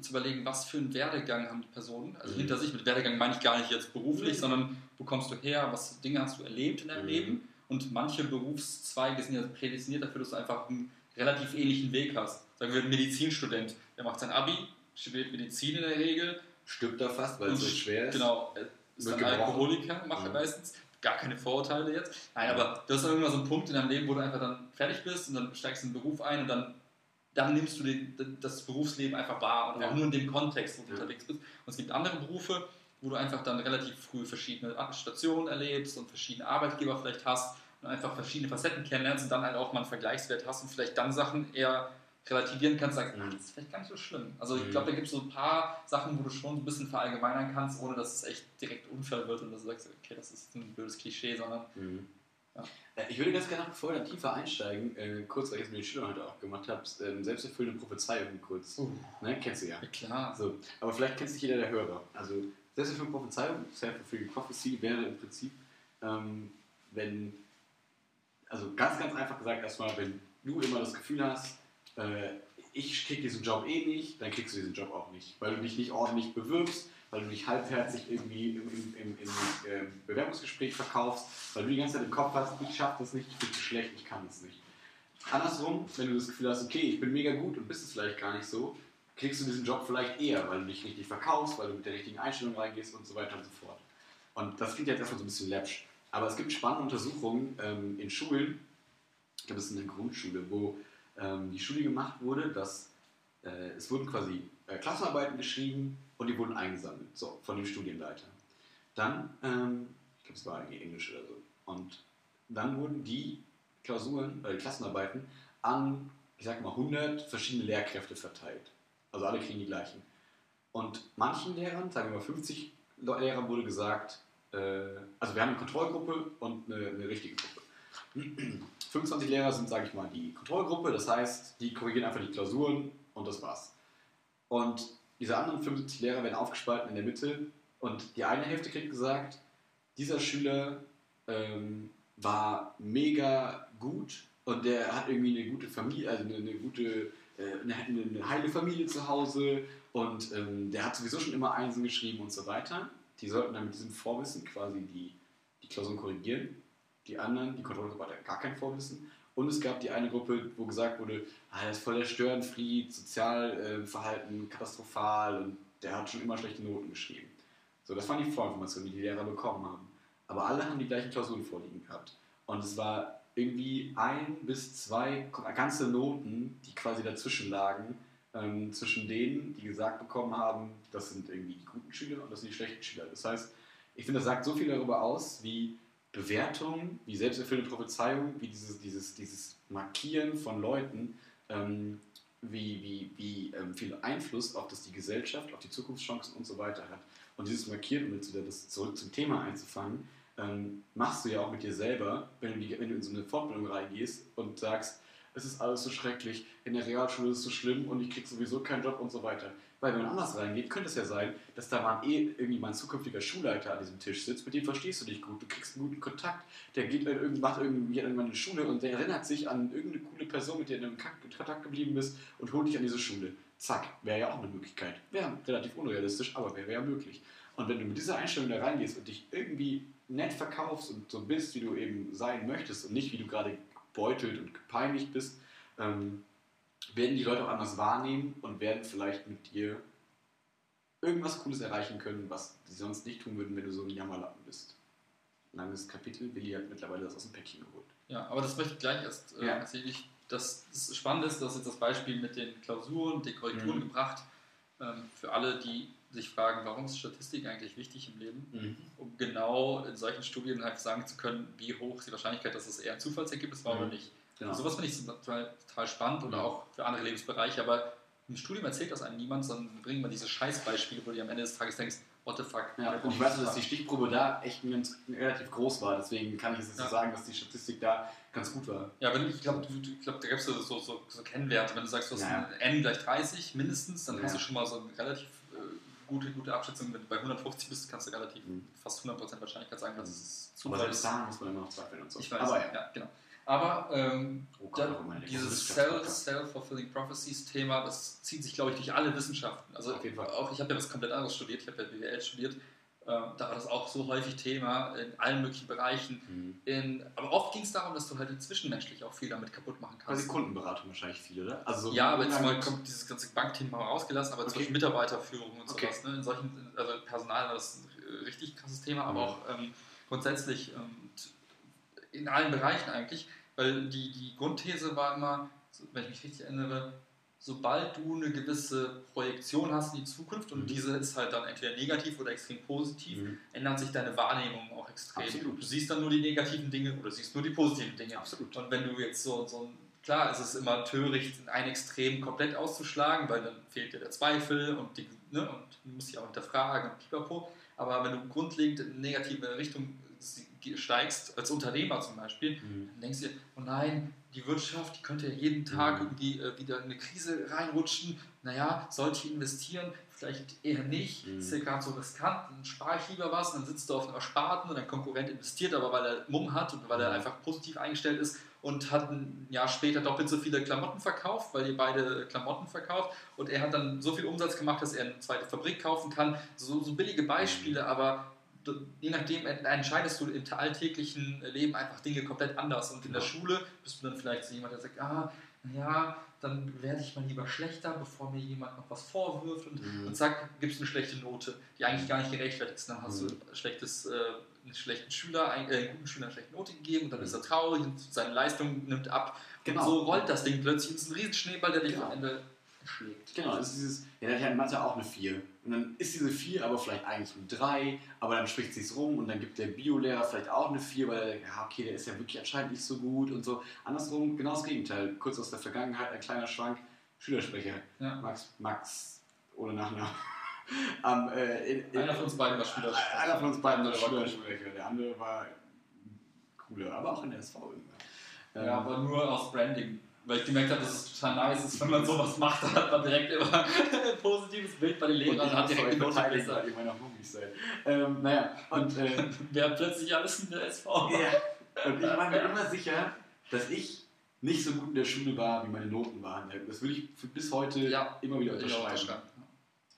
zu überlegen, was für einen Werdegang haben die Personen, also Mhm. hinter sich. Mit Werdegang meine ich gar nicht jetzt beruflich, Mhm. sondern wo kommst du her, was Dinge hast du erlebt in deinem Mhm. Leben. Und manche Berufszweige sind ja prädestiniert dafür, dass du einfach einen relativ ähnlichen Weg hast. Sagen wir ein Medizinstudent, der macht sein Abi, studiert Medizin in der Regel. Stirbt da fast, weil es so schwer ist. Genau, er ist gebrochen. Alkoholiker, macht er Mhm. meistens. Gar keine Vorurteile jetzt. Nein, aber du hast dann irgendwann so einen Punkt in deinem Leben, wo du einfach dann fertig bist und dann steigst du in den Beruf ein und dann, dann nimmst du den, das Berufsleben einfach wahr und auch nur in dem Kontext, wo du unterwegs bist. Und es gibt andere Berufe, wo du einfach dann relativ früh verschiedene Stationen erlebst und verschiedene Arbeitgeber vielleicht hast und einfach verschiedene Facetten kennenlernst und dann halt auch mal einen Vergleichswert hast und vielleicht dann Sachen eher relativieren kannst, sagst, Mhm. ach, das ist vielleicht gar nicht so schlimm. Also ich Mhm. glaube, da gibt es so ein paar Sachen, wo du schon ein bisschen verallgemeinern kannst, ohne dass es echt direkt unfair wird und dass du sagst, okay, das ist ein blödes Klischee, sondern Mhm. Ja. Ich würde ganz gerne, bevor wir da tiefer einsteigen, äh, kurz, weil ich es mit den Schülern heute auch gemacht habe, ähm, selbsterfüllende Prophezeiung kurz. Ne, kennst du ja. ja klar. So, aber vielleicht kennt sich jeder der Hörer. Also, selbsterfüllende Prophezeiung, self-fulfilling prophecy wäre im Prinzip, ähm, wenn, also ganz, ganz einfach gesagt, erstmal, wenn du immer das Gefühl hast, äh, ich krieg diesen Job eh nicht, dann kriegst du diesen Job auch nicht. Weil du dich nicht ordentlich bewirbst, weil du dich halbherzig irgendwie im, im, im, im ähm, Bewerbungsgespräch verkaufst, weil du die ganze Zeit im Kopf hast, ich schaff das nicht, ich bin zu schlecht, ich kann das nicht. Andersrum, wenn du das Gefühl hast, okay, ich bin mega gut und bist es vielleicht gar nicht so, kriegst du diesen Job vielleicht eher, weil du dich richtig verkaufst, weil du mit der richtigen Einstellung reingehst und so weiter und so fort. Und das klingt jetzt erstmal so ein bisschen läppsch. Aber es gibt spannende Untersuchungen ähm, in Schulen, ich glaube, es ist eine Grundschule, wo ähm, die Studie gemacht wurde, dass äh, es wurden quasi äh, Klassenarbeiten geschrieben und die wurden eingesammelt, so, von dem Studienleiter. Dann, ähm, ich glaube, es war irgendwie Englisch oder so, und dann wurden die Klausuren, äh, Klassenarbeiten an, ich sag mal, 100 verschiedene Lehrkräfte verteilt. Also alle kriegen die gleichen. Und manchen Lehrern, sagen wir mal 50 Le- Lehrern, wurde gesagt, äh, also wir haben eine Kontrollgruppe und eine, eine richtige Gruppe. 25 Lehrer sind, sage ich mal, die Kontrollgruppe, das heißt, die korrigieren einfach die Klausuren und das war's. Und diese anderen 75 Lehrer werden aufgespalten in der Mitte und die eine Hälfte kriegt gesagt, dieser Schüler ähm, war mega gut und der hat irgendwie eine gute Familie, also eine, eine gute, äh, eine, eine heile Familie zu Hause und ähm, der hat sowieso schon immer Einsen geschrieben und so weiter. Die sollten dann mit diesem Vorwissen quasi die, die Klausuren korrigieren. Die anderen, die Kontrollgruppe hatte gar kein Vorwissen Und es gab die eine Gruppe, wo gesagt wurde, ah, der ist voll der Störenfried, Sozialverhalten katastrophal und der hat schon immer schlechte Noten geschrieben. So, das waren die Vorinformationen, die die Lehrer bekommen haben. Aber alle haben die gleichen Klausuren vorliegen gehabt. Und es war irgendwie ein bis zwei ganze Noten, die quasi dazwischen lagen, ähm, zwischen denen, die gesagt bekommen haben, das sind irgendwie die guten Schüler und das sind die schlechten Schüler. Das heißt, ich finde, das sagt so viel darüber aus, wie Bewertung, wie selbsterfüllende Prophezeiung, wie dieses, dieses, dieses Markieren von Leuten, ähm, wie, wie, wie ähm, viel Einfluss auf das die Gesellschaft, auf die Zukunftschancen und so weiter hat. Und dieses Markieren, um jetzt wieder das zurück zum Thema einzufangen, ähm, machst du ja auch mit dir selber, wenn du, die, wenn du in so eine Fortbildung reingehst und sagst, es ist alles so schrecklich, in der Realschule ist es so schlimm und ich krieg sowieso keinen Job und so weiter. Weil wenn man anders reingeht, könnte es ja sein, dass da mal eh irgendwie mal ein zukünftiger Schulleiter an diesem Tisch sitzt, mit dem verstehst du dich gut, du kriegst einen guten Kontakt, der geht in, macht irgendwie irgendwann eine Schule und der erinnert sich an irgendeine coole Person, mit der du in Kontakt geblieben bist und holt dich an diese Schule. Zack, wäre ja auch eine Möglichkeit. Wäre relativ unrealistisch, aber wäre ja möglich. Und wenn du mit dieser Einstellung da reingehst und dich irgendwie nett verkaufst und so bist, wie du eben sein möchtest und nicht wie du gerade gebeutelt und gepeinigt bist, ähm, werden die Leute auch anders wahrnehmen und werden vielleicht mit dir irgendwas Cooles erreichen können, was sie sonst nicht tun würden, wenn du so ein Jammerlappen bist. Langes Kapitel, Willi hat mittlerweile das aus dem Päckchen geholt. Ja, aber das möchte ich gleich erst äh, Ja. erzählen. Ich, das, das Spannende ist, dass jetzt das Beispiel mit den Klausuren, den Korrekturen Mhm. gebracht, ähm, für alle, die sich fragen, warum ist Statistik eigentlich wichtig im Leben, um genau in solchen Studien halt sagen zu können, wie hoch die Wahrscheinlichkeit, dass es eher ein Zufallsergebnis war Mhm. oder nicht. Genau. Sowas finde ich total, total spannend oder Mhm. auch für andere Lebensbereiche, aber im Studium erzählt das einem niemand, sondern bringt man diese Scheißbeispiele, wo du am Ende des Tages denkst, what the fuck. Ja, und ich weiß, dass die Stichprobe da echt ganz, relativ groß war, deswegen kann ich jetzt Ja. so sagen, dass die Statistik da ganz gut war. Ja, wenn, ich glaube, ich glaub, da gibt es so, so, so, Kennwerte. Wenn du sagst, du hast Ja. ein N gleich 30 mindestens, dann Ja. hast du schon mal so eine relativ gute, gute Abschätzung. Wenn du bei 150 bist, kannst du relativ Mhm. fast 100% Wahrscheinlichkeit sagen, dass es Aber Zufall selbst ist. da muss man immer noch zweifeln und so. Ich weiß, Aber ja. genau. Aber ähm, Oh meine dieses Wissenschaftspodcast. Self- Self-Fulfilling Prophecies-Thema, das zieht sich, glaube ich, durch alle Wissenschaften. Also auch ich habe ja was komplett anderes studiert, ich habe ja BWL studiert. Ähm, da war das auch so häufig Thema in allen möglichen Bereichen. Mhm. In, aber oft ging es darum, dass du halt zwischenmenschlich auch viel damit kaputt machen kannst. Kundenberatung wahrscheinlich viel, oder? Also so Ja, aber jetzt mal kommt dieses ganze Bankthema mal rausgelassen, aber zum Okay. Beispiel Mitarbeiterführung und Okay. sowas. Ne? In solchen, also Personal war das ein richtig krasses Thema, aber Mhm. auch ähm, grundsätzlich ähm, in allen Bereichen eigentlich, weil die, die Grundthese war immer, wenn ich mich richtig erinnere, sobald du eine gewisse Projektion hast in die Zukunft und Mhm. diese ist halt dann entweder negativ oder extrem positiv, Mhm. ändert sich deine Wahrnehmung auch extrem. Absolut. Du siehst dann nur die negativen Dinge oder siehst nur die positiven Dinge. Absolut. Und wenn du jetzt so, so ein, klar, es ist immer töricht, ein Extrem komplett auszuschlagen, weil dann fehlt dir der Zweifel und, die, ne, und du musst dich auch hinterfragen und pipapo. Aber wenn du grundlegend in eine negative Richtung steigst, als Unternehmer zum Beispiel, Mhm. dann denkst du dir, oh nein, die Wirtschaft, die könnte ja jeden Tag Mhm. irgendwie äh, wieder in eine Krise reinrutschen. Naja, sollte ich investieren? Vielleicht eher nicht. Mhm. Ist ja gerade so riskant, dann spare ich lieber was und dann sitzt du auf einem Ersparten und dein Konkurrent investiert, aber weil er Mumm hat und weil er Mhm. einfach positiv eingestellt ist und hat ein Jahr später doppelt so viele Klamotten verkauft, weil ihr beide Klamotten verkauft und er hat dann so viel Umsatz gemacht, dass er eine zweite Fabrik kaufen kann. So, so billige Beispiele, aber d- je nachdem ent- entscheidest du im alltäglichen Leben einfach Dinge komplett anders. Und in der Ja. Schule bist du dann vielleicht so jemand, der sagt, ah, naja, dann werde ich mal lieber schlechter, bevor mir jemand noch was vorwirft. Und, Mhm. und zack, gibst eine schlechte Note, die eigentlich gar nicht gerechtfertigt ist. Dann hast Mhm. du schlechtes, äh, einen schlechten Schüler, ein, äh, einen guten Schüler eine schlechte Note gegeben und dann Mhm. ist er traurig und seine Leistung nimmt ab. Genau. Und so rollt das Ding plötzlich. Es ist ein Riesenschneeball, der dich Genau. am Ende schlägt. Genau, es ist dieses, ja, der hat ja in Mathe auch eine 4. Und dann ist diese 4 aber vielleicht eigentlich eine 3, aber dann spricht sich's rum und dann gibt der Biolehrer vielleicht auch eine 4, weil er ja, okay, der ist ja wirklich anscheinend nicht so gut und so. Andersrum, genau das Gegenteil. Kurz aus der Vergangenheit, ein kleiner Schwank, Schülersprecher. Ja. Max, Max, ohne Nachnamen. Am, äh, in, in, Einer von uns beiden war Schülersprecher. Einer von uns beiden war Der andere war Schülersprecher, der andere war cooler, aber auch in der SV irgendwann. Ähm, Ja, aber nur aus Branding. Weil ich gemerkt habe, dass es total nice ist, wenn man sowas macht, dann hat man direkt immer ein positives Bild bei den Lehrern ich und hat direkt die Note besser. weil ihr meiner Homies seid. Ähm, naja, und, äh, Wer hat plötzlich alles in der SV? ja, und ich war mir immer sicher, dass ich nicht so gut in der Schule war, wie meine Noten waren. Das würde ich bis heute Ja, immer wieder ich auch unterschreiben.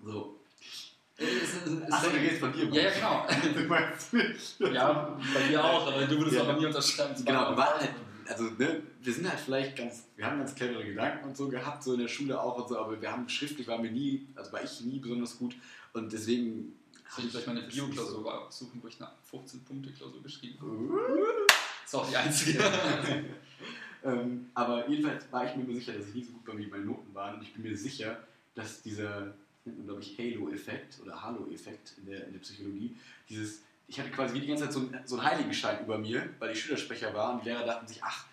So. Es es ist- Achso, du redest von dir. Ja, ja, genau. Du meinst mich. Ja, bei dir auch, aber du würdest Ja. aber nie unterschreiben. Genau, wir waren halt, also ne, wir sind halt vielleicht ganz, wir haben ganz clevere Gedanken und so gehabt, so in der Schule auch und so, aber wir haben schriftlich waren wir nie, also war ich nie besonders gut und deswegen Soll ich vielleicht meine Bio-Klausur suchen, wo ich eine 15-Punkte-Klausur geschrieben habe? Uh. Das ist auch die einzige. ähm, aber jedenfalls war ich mir immer sicher, dass ich nie so gut war, wie meine Noten waren und ich bin mir sicher, dass dieser, nennt man glaube ich Halo-Effekt oder Halo-Effekt in der, in der Psychologie, dieses, ich hatte quasi wie die ganze Zeit so einen, so einen Heiligenschein über mir, weil ich Schülersprecher war und die Lehrer dachten sich, ach,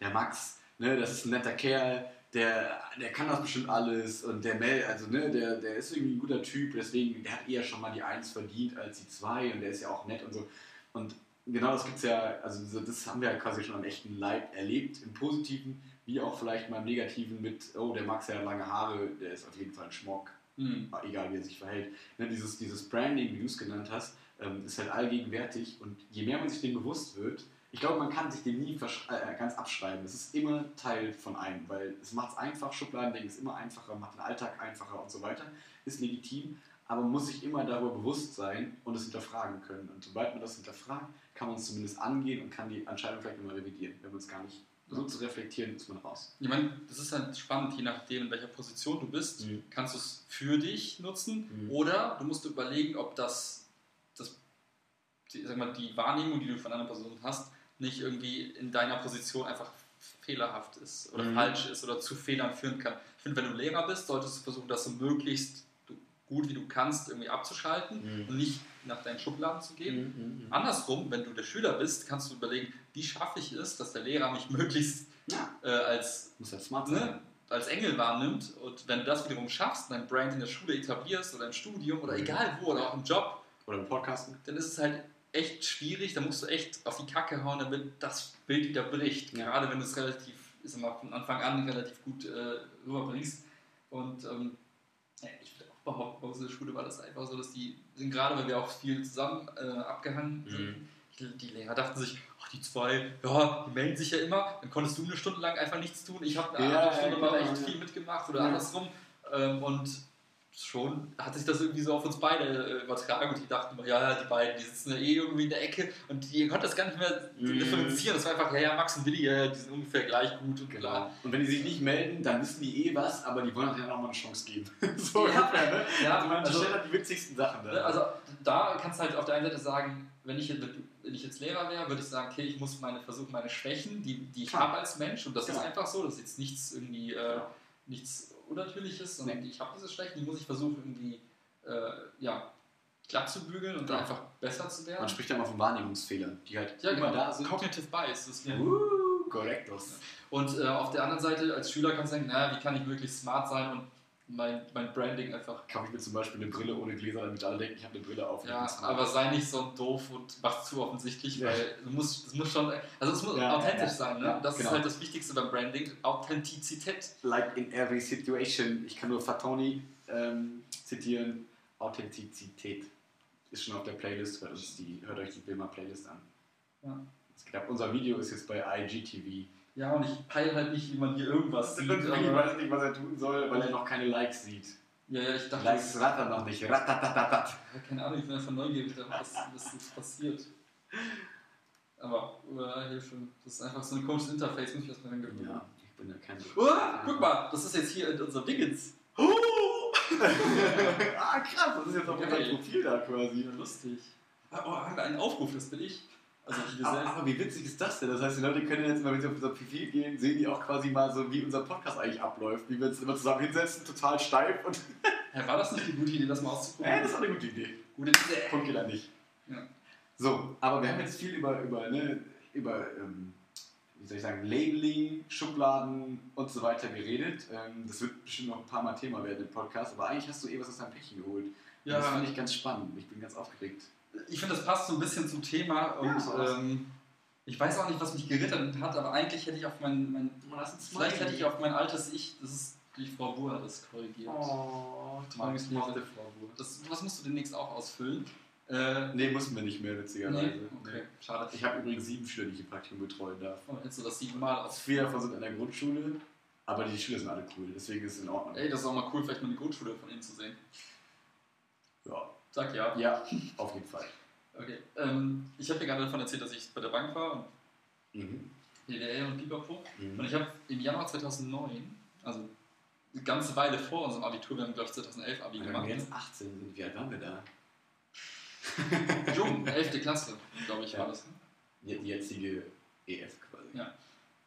der Max, ne, das ist ein netter Kerl, der, der kann das bestimmt alles und der Mel, also ne, der, der ist irgendwie ein guter Typ, deswegen, der hat eher schon mal die Eins verdient als die Zwei und der ist ja auch nett und so. Und genau das gibt's ja, also so- das haben wir ja quasi schon am echten Leib erlebt, im Positiven, wie auch vielleicht mal im Negativen mit, oh, der Max der hat lange Haare, der ist auf jeden Fall ein Schmock, Hm. egal wie er sich verhält. Ne, dieses, dieses Branding, wie du es genannt hast, ähm, ist halt allgegenwärtig und je mehr man sich dem bewusst wird, ich glaube, man kann sich dem nie versch- äh, ganz abschreiben. Es ist immer Teil von einem, weil es macht es einfach, Schubladendenken ist immer einfacher, macht den Alltag einfacher und so weiter, ist legitim, aber man muss sich immer darüber bewusst sein und es hinterfragen können. Und sobald man das hinterfragt, kann man es zumindest angehen und kann die Entscheidung vielleicht nochmal revidieren. Wenn man es gar nicht so zu reflektieren, ist man raus. Ich meine, das ist halt spannend, je nachdem, in welcher Position du bist, Mhm. kannst du es für dich nutzen Mhm. oder du musst überlegen, ob das die, sag mal, die Wahrnehmung, die du von einer Person hast, nicht irgendwie in deiner Position einfach fehlerhaft ist oder Mhm. falsch ist oder zu Fehlern führen kann. Ich finde, wenn du Lehrer bist, solltest du versuchen, das so möglichst gut wie du kannst irgendwie abzuschalten Mhm. und nicht nach deinen Schubladen zu gehen. Andersrum, wenn du der Schüler bist, kannst du überlegen, wie schaffe ich es, dass der Lehrer mich möglichst Ja, äh, als, sein. ne, als Engel wahrnimmt. Und wenn du das wiederum schaffst, dein Brand in der Schule etablierst oder im Studium oder Mhm. egal wo oder auch im Job, Oder im Podcasten. dann ist es halt echt schwierig. Da musst du echt auf die Kacke hauen, damit das Bild wieder bricht. Ja. Gerade wenn du es relativ, ich sag mal, von Anfang an relativ gut äh, rüberbringst. Und ähm, ja, ich würde auch behaupten, bei unserer Schule war das einfach so, dass die sind gerade, weil wir auch viel zusammen äh, abgehangen sind, Mhm. die, Lehrer dachten sich, ach die zwei, ja, die melden sich ja immer, dann konntest du eine Stunde lang einfach nichts tun, ich habe eine Ja, andere Stunde ja, mal genau, echt viel mitgemacht oder andersrum. Ähm, und schon hat sich das irgendwie so auf uns beide äh, übertragen und die dachten immer, ja, ja, die beiden, die sitzen ja eh irgendwie in der Ecke und die konnten das gar nicht mehr Mhm. differenzieren. Das war einfach, ja, ja, Max und Willi, ja, die sind ungefähr gleich gut und bla. Genau. Und wenn die sich nicht melden, dann wissen die eh was, aber die wollen denen auch mal eine Chance geben. so Ja. ungefähr, ne? Ja, also man also- halt die witzigsten Sachen da. Ne, Also da kannst du halt auf der einen Seite sagen, wenn ich, jetzt- wenn ich jetzt Lehrer wäre, würde ich sagen, okay, ich muss meine versuchen, meine Schwächen, die, die ich Klar. habe als Mensch, und das Genau. ist einfach so, das ist jetzt nichts irgendwie äh, Genau. nichts Unnatürliches, sondern Nee. ich habe diese Schwächen, die muss ich versuchen irgendwie äh, ja, glatt zu bügeln und Ja. einfach besser zu werden. man spricht ja immer von Wahrnehmungsfehlern, die halt ja, immer genau. da sind. Cognitive Bias. Das ist mir Uh, correctos. und äh, auf der anderen Seite, als Schüler kannst du denken, naja, wie kann ich möglichst smart sein und mein, mein Branding einfach Kaufe ich mir zum Beispiel eine Brille ohne Gläser, damit alle denken, ich habe eine Brille auf. Ja, aber sei nicht so doof und mach zu offensichtlich, Ja. weil du musst, es muss schon, also es muss Ja, authentisch ja, sein, ne? ja, das genau. ist halt das Wichtigste beim Branding, Authentizität. Like in every situation. Ich kann nur Fatoni ähm, zitieren. Authentizität ist schon auf der Playlist uns. Die, hört euch die Wilma Playlist an. Ja. Unser Video ist jetzt bei IGTV. Ja, und ich peile halt nicht, wie man hier irgendwas sieht. ich weiß nicht, was er tun soll, weil er noch keine Likes sieht. ja, ja, ich dachte, Likes rattern noch nicht. Ratatatatat. ja, keine Ahnung, ich bin einfach neugierig, was, was jetzt passiert. Aber, hier schon, das ist einfach so ein komisches Interface, muss ich erstmal gewöhnen. Ja, ich bin ja kein. Uh, guck mal, das ist jetzt hier in unserem Dingens. ah, krass, das ist jetzt auf Geil. unserem Profil da quasi. Ja, lustig. Oh, haben wir einen Aufruf, das bin ich. Also, Aber, aber wie witzig ist das denn? Das heißt, die Leute können jetzt immer, wenn sie auf unser Profil gehen, sehen die auch quasi mal so, wie unser Podcast eigentlich abläuft. Wie wir uns immer zusammen hinsetzen, total steif und. Ja, war das nicht eine gute Idee, das mal auszuprobieren? Äh, das ist eine gute Idee. Gute Idee. Punkt geht an dich. Ja. So, aber wir haben jetzt viel über, über, ne, über ähm, wie soll ich sagen, Labeling, Schubladen und so weiter geredet. Ähm, das wird bestimmt noch ein paar Mal Thema werden im Podcast, aber eigentlich hast du eh was aus deinem Päckchen geholt. Ja, Das finde ich ganz spannend. Ich bin ganz aufgeregt. Ich finde, das passt so ein bisschen zum Thema und Ja, ähm, ich weiß auch nicht, was mich gerittert hat, aber eigentlich hätte ich auf mein, mein vielleicht hätte ich auf mein altes Ich, das ist die Frau Buhr das korrigiert. Oh, mochte Frau Buhr. Das, das musst du demnächst auch ausfüllen. Äh, Nee, mussten wir nicht mehr, witzigerweise. nee, okay, schade. Ich habe übrigens sieben Schüler, die ich im Praktikum betreuen darf. Oh, hättest du das siebenmal aus. Vier davon sind in der Grundschule, aber die Schüler sind alle cool, deswegen ist es in Ordnung. Ey, das ist auch mal cool, vielleicht mal die Grundschule von ihnen zu sehen. Ja. Sag ja. Ja, auf jeden Fall. Okay. Ähm, ich habe dir gerade davon erzählt, dass ich bei der Bank war und Mhm. DDL und Pipapo. Und Mhm. ich habe im Januar 2009, also eine ganze Weile vor unserem Abitur, wir haben glaube ich 2011 Abi Wenn gemacht. jetzt 18 sind, wie alt waren wir da? Jung, 11. Klasse, glaube ich, Ja. war das. Ne? Die, die jetzige EF quasi. Ja.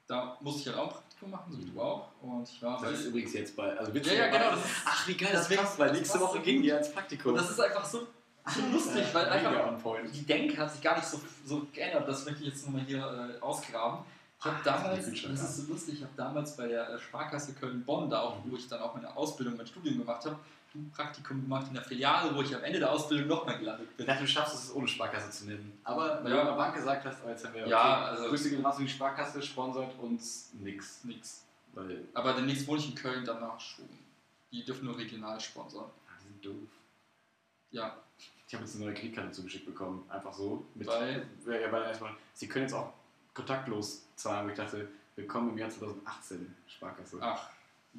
Da musste ich halt auch ein Praktikum machen, so wie du auch. Und ich war Das ist bei- übrigens jetzt bei. Also Ja, ja, genau. Das ist, Ach, wie geil, das das passt, weil nächste Woche gut. die ans Praktikum. und das ist einfach so, so lustig, weil einfach die Denke hat sich gar nicht so, so geändert. Das möchte ich jetzt nochmal hier äh, ausgraben. Ich habe damals, das ist ist so lustig, ich habe damals bei der äh, Sparkasse Köln-Bonn, da auch, wo ich dann auch meine Ausbildung, mein Studium gemacht habe, Praktikum gemacht in der Filiale, wo ich am Ende der Ausbildung nochmal gelandet Ich bin. dachte, du schaffst es, es ohne Sparkasse zu nennen. Aber wenn Ja. du eine Bank gesagt hast, jetzt haben wir. Ja, also- Grüße gehen raus, die Sparkasse sponsert uns nix. Nix. Weil. Aber demnächst wohne ich in Köln, danach schon. Die dürfen nur regional sponsern. Ah, die sind doof. Ja, Ich habe jetzt eine neue Kreditkarte zugeschickt bekommen. Einfach so. Mit, Weil? Ja, ja, weil erstmal. Sie können jetzt auch kontaktlos zahlen. Aber ich dachte, willkommen im Jahr 2018, Sparkasse. ach,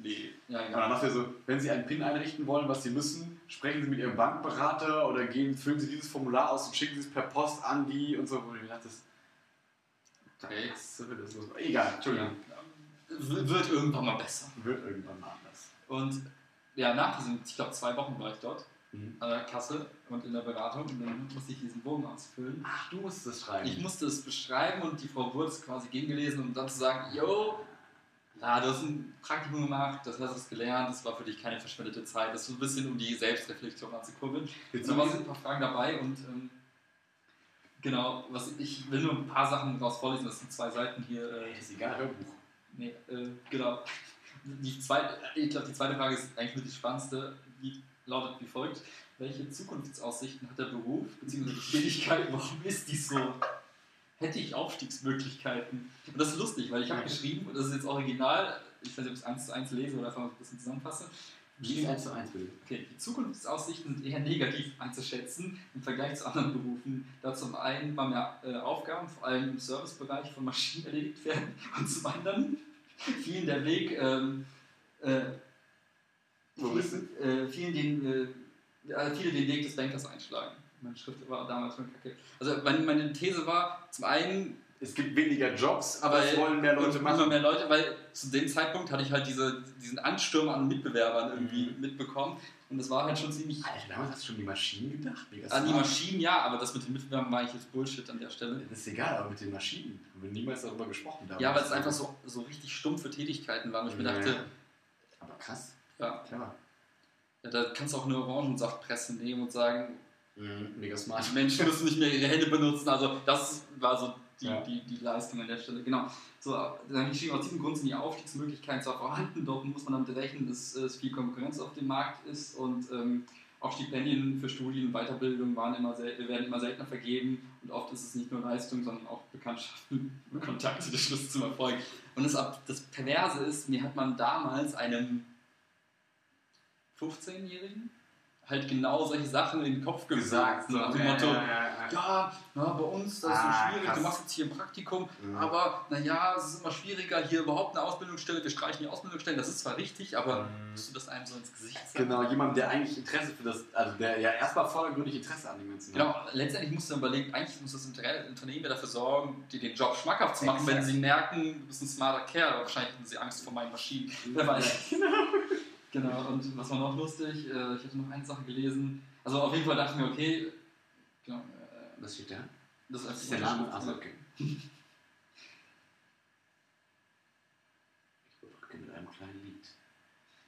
nee. Ja, Und dann ja. dachte ich so, wenn Sie einen PIN einrichten wollen, was Sie müssen, sprechen Sie mit Ihrem Bankberater oder gehen, füllen Sie dieses Formular aus und schicken Sie es per Post an die und so. Wo ich dachte, das, Okay. das das los. Egal, Entschuldigung. W- Wird irgendwann mal besser. Wird irgendwann mal anders. Und ja, nach diesen, ich glaube, zwei Wochen war ich dort Mhm. an der Kasse und in der Beratung und dann musste ich diesen Bogen ausfüllen. Ach, du musst das schreiben. Ich musste es beschreiben und die Frau wurde es quasi gegengelesen, um dann zu sagen, yo, ja, du hast ein Praktikum gemacht, das hast du gelernt, das war für dich keine verschwendete Zeit. Das ist so ein bisschen um die Selbstreflexion anzukurbeln. Jetzt waren ein paar Fragen dabei und ähm, genau, was ich will nur ein paar Sachen daraus vorlesen, das sind zwei Seiten hier. Äh, ist egal, Hörbuch. Nee, äh, genau. Die zweite, ich glaube, die zweite Frage ist eigentlich mit die spannendste. Die lautet wie folgt: Welche Zukunftsaussichten hat der Beruf bzw. die Tätigkeit? Warum ist die so? Hätte ich Aufstiegsmöglichkeiten? Und das ist lustig, weil ich habe geschrieben, und das ist jetzt original, ich weiß nicht, ob ich es eins zu eins lese oder einfach ein bisschen zusammenfasse. Ist 1 zu 1 bitte? Okay, die Zukunftsaussichten sind eher negativ einzuschätzen im Vergleich zu anderen Berufen, da zum einen immer mehr äh, Aufgaben, vor allem im Servicebereich von Maschinen erledigt werden und zum anderen vielen der Weg, ähm, äh, vielen, äh, vielen den, äh, viele den Weg des Bankers einschlagen. Meine Schrift war damals schon kacke. Also meine, meine These war, zum einen Es gibt weniger Jobs, aber es wollen mehr Leute machen. Immer mehr Leute, weil zu dem Zeitpunkt hatte ich halt diese, diesen Ansturm an Mitbewerbern irgendwie Mhm. mitbekommen. Und das war halt schon ziemlich. Alter, damals hast du schon die Maschinen gedacht? An die smart. Maschinen ja, aber das mit den Mitbewerbern war ich jetzt Bullshit an der Stelle. Das ist egal, aber mit den Maschinen haben wir niemals darüber gesprochen. damals. Ja, weil es einfach so, so richtig stumpfe Tätigkeiten waren. Und ich mir dachte, Aber krass, ja, clever. ja, da kannst du auch eine Orangensaftpresse nehmen und sagen, Mhm, mega smart. die Menschen müssen nicht mehr ihre Hände benutzen. Also das war so die, Ja. die, die Leistung an der Stelle. Genau. So, dann geschrieben, aus diesem Grund sind die Aufstiegsmöglichkeiten zwar vorhanden, dort muss man damit rechnen, dass es viel Konkurrenz auf dem Markt ist und ähm, auch Stipendien für Studien und Weiterbildung waren immer werden immer seltener vergeben und oft ist es nicht nur Leistung, sondern auch Bekanntschaften und Kontakte der Schlüssel zum Erfolg. Und das, das Perverse ist, mir hat man damals einem 15-Jährigen halt genau solche Sachen in den Kopf gesagt. nach dem Motto, ja, na, bei uns, das ist so Ah, schwierig, krass. du machst jetzt hier ein Praktikum, Mhm. aber naja, es ist immer schwieriger, hier überhaupt eine Ausbildungsstelle, wir streichen die Ausbildungsstellen, das ist zwar richtig, aber Mhm. musst du das einem so ins Gesicht sagen? Genau, jemand, der eigentlich Interesse für das, also der ja erstmal vordergründig Interesse an dem Ganzen Genau, letztendlich musst du überlegen, eigentlich muss das Unternehmen ja dafür sorgen, dir den Job schmackhaft zu machen, wenn Exakt. sie merken, du bist ein smarter Kerl, aber wahrscheinlich hatten sie Angst vor meinen Maschinen. Wer weiß. Genau, und was war noch lustig? Äh, Ich hatte noch eine Sache gelesen. Also auf jeden Fall dachte ich mir, okay, genau, äh, Was steht da? das ist Das ist der Name? Achso, okay. Ich überbrücke mit einem kleinen Lied.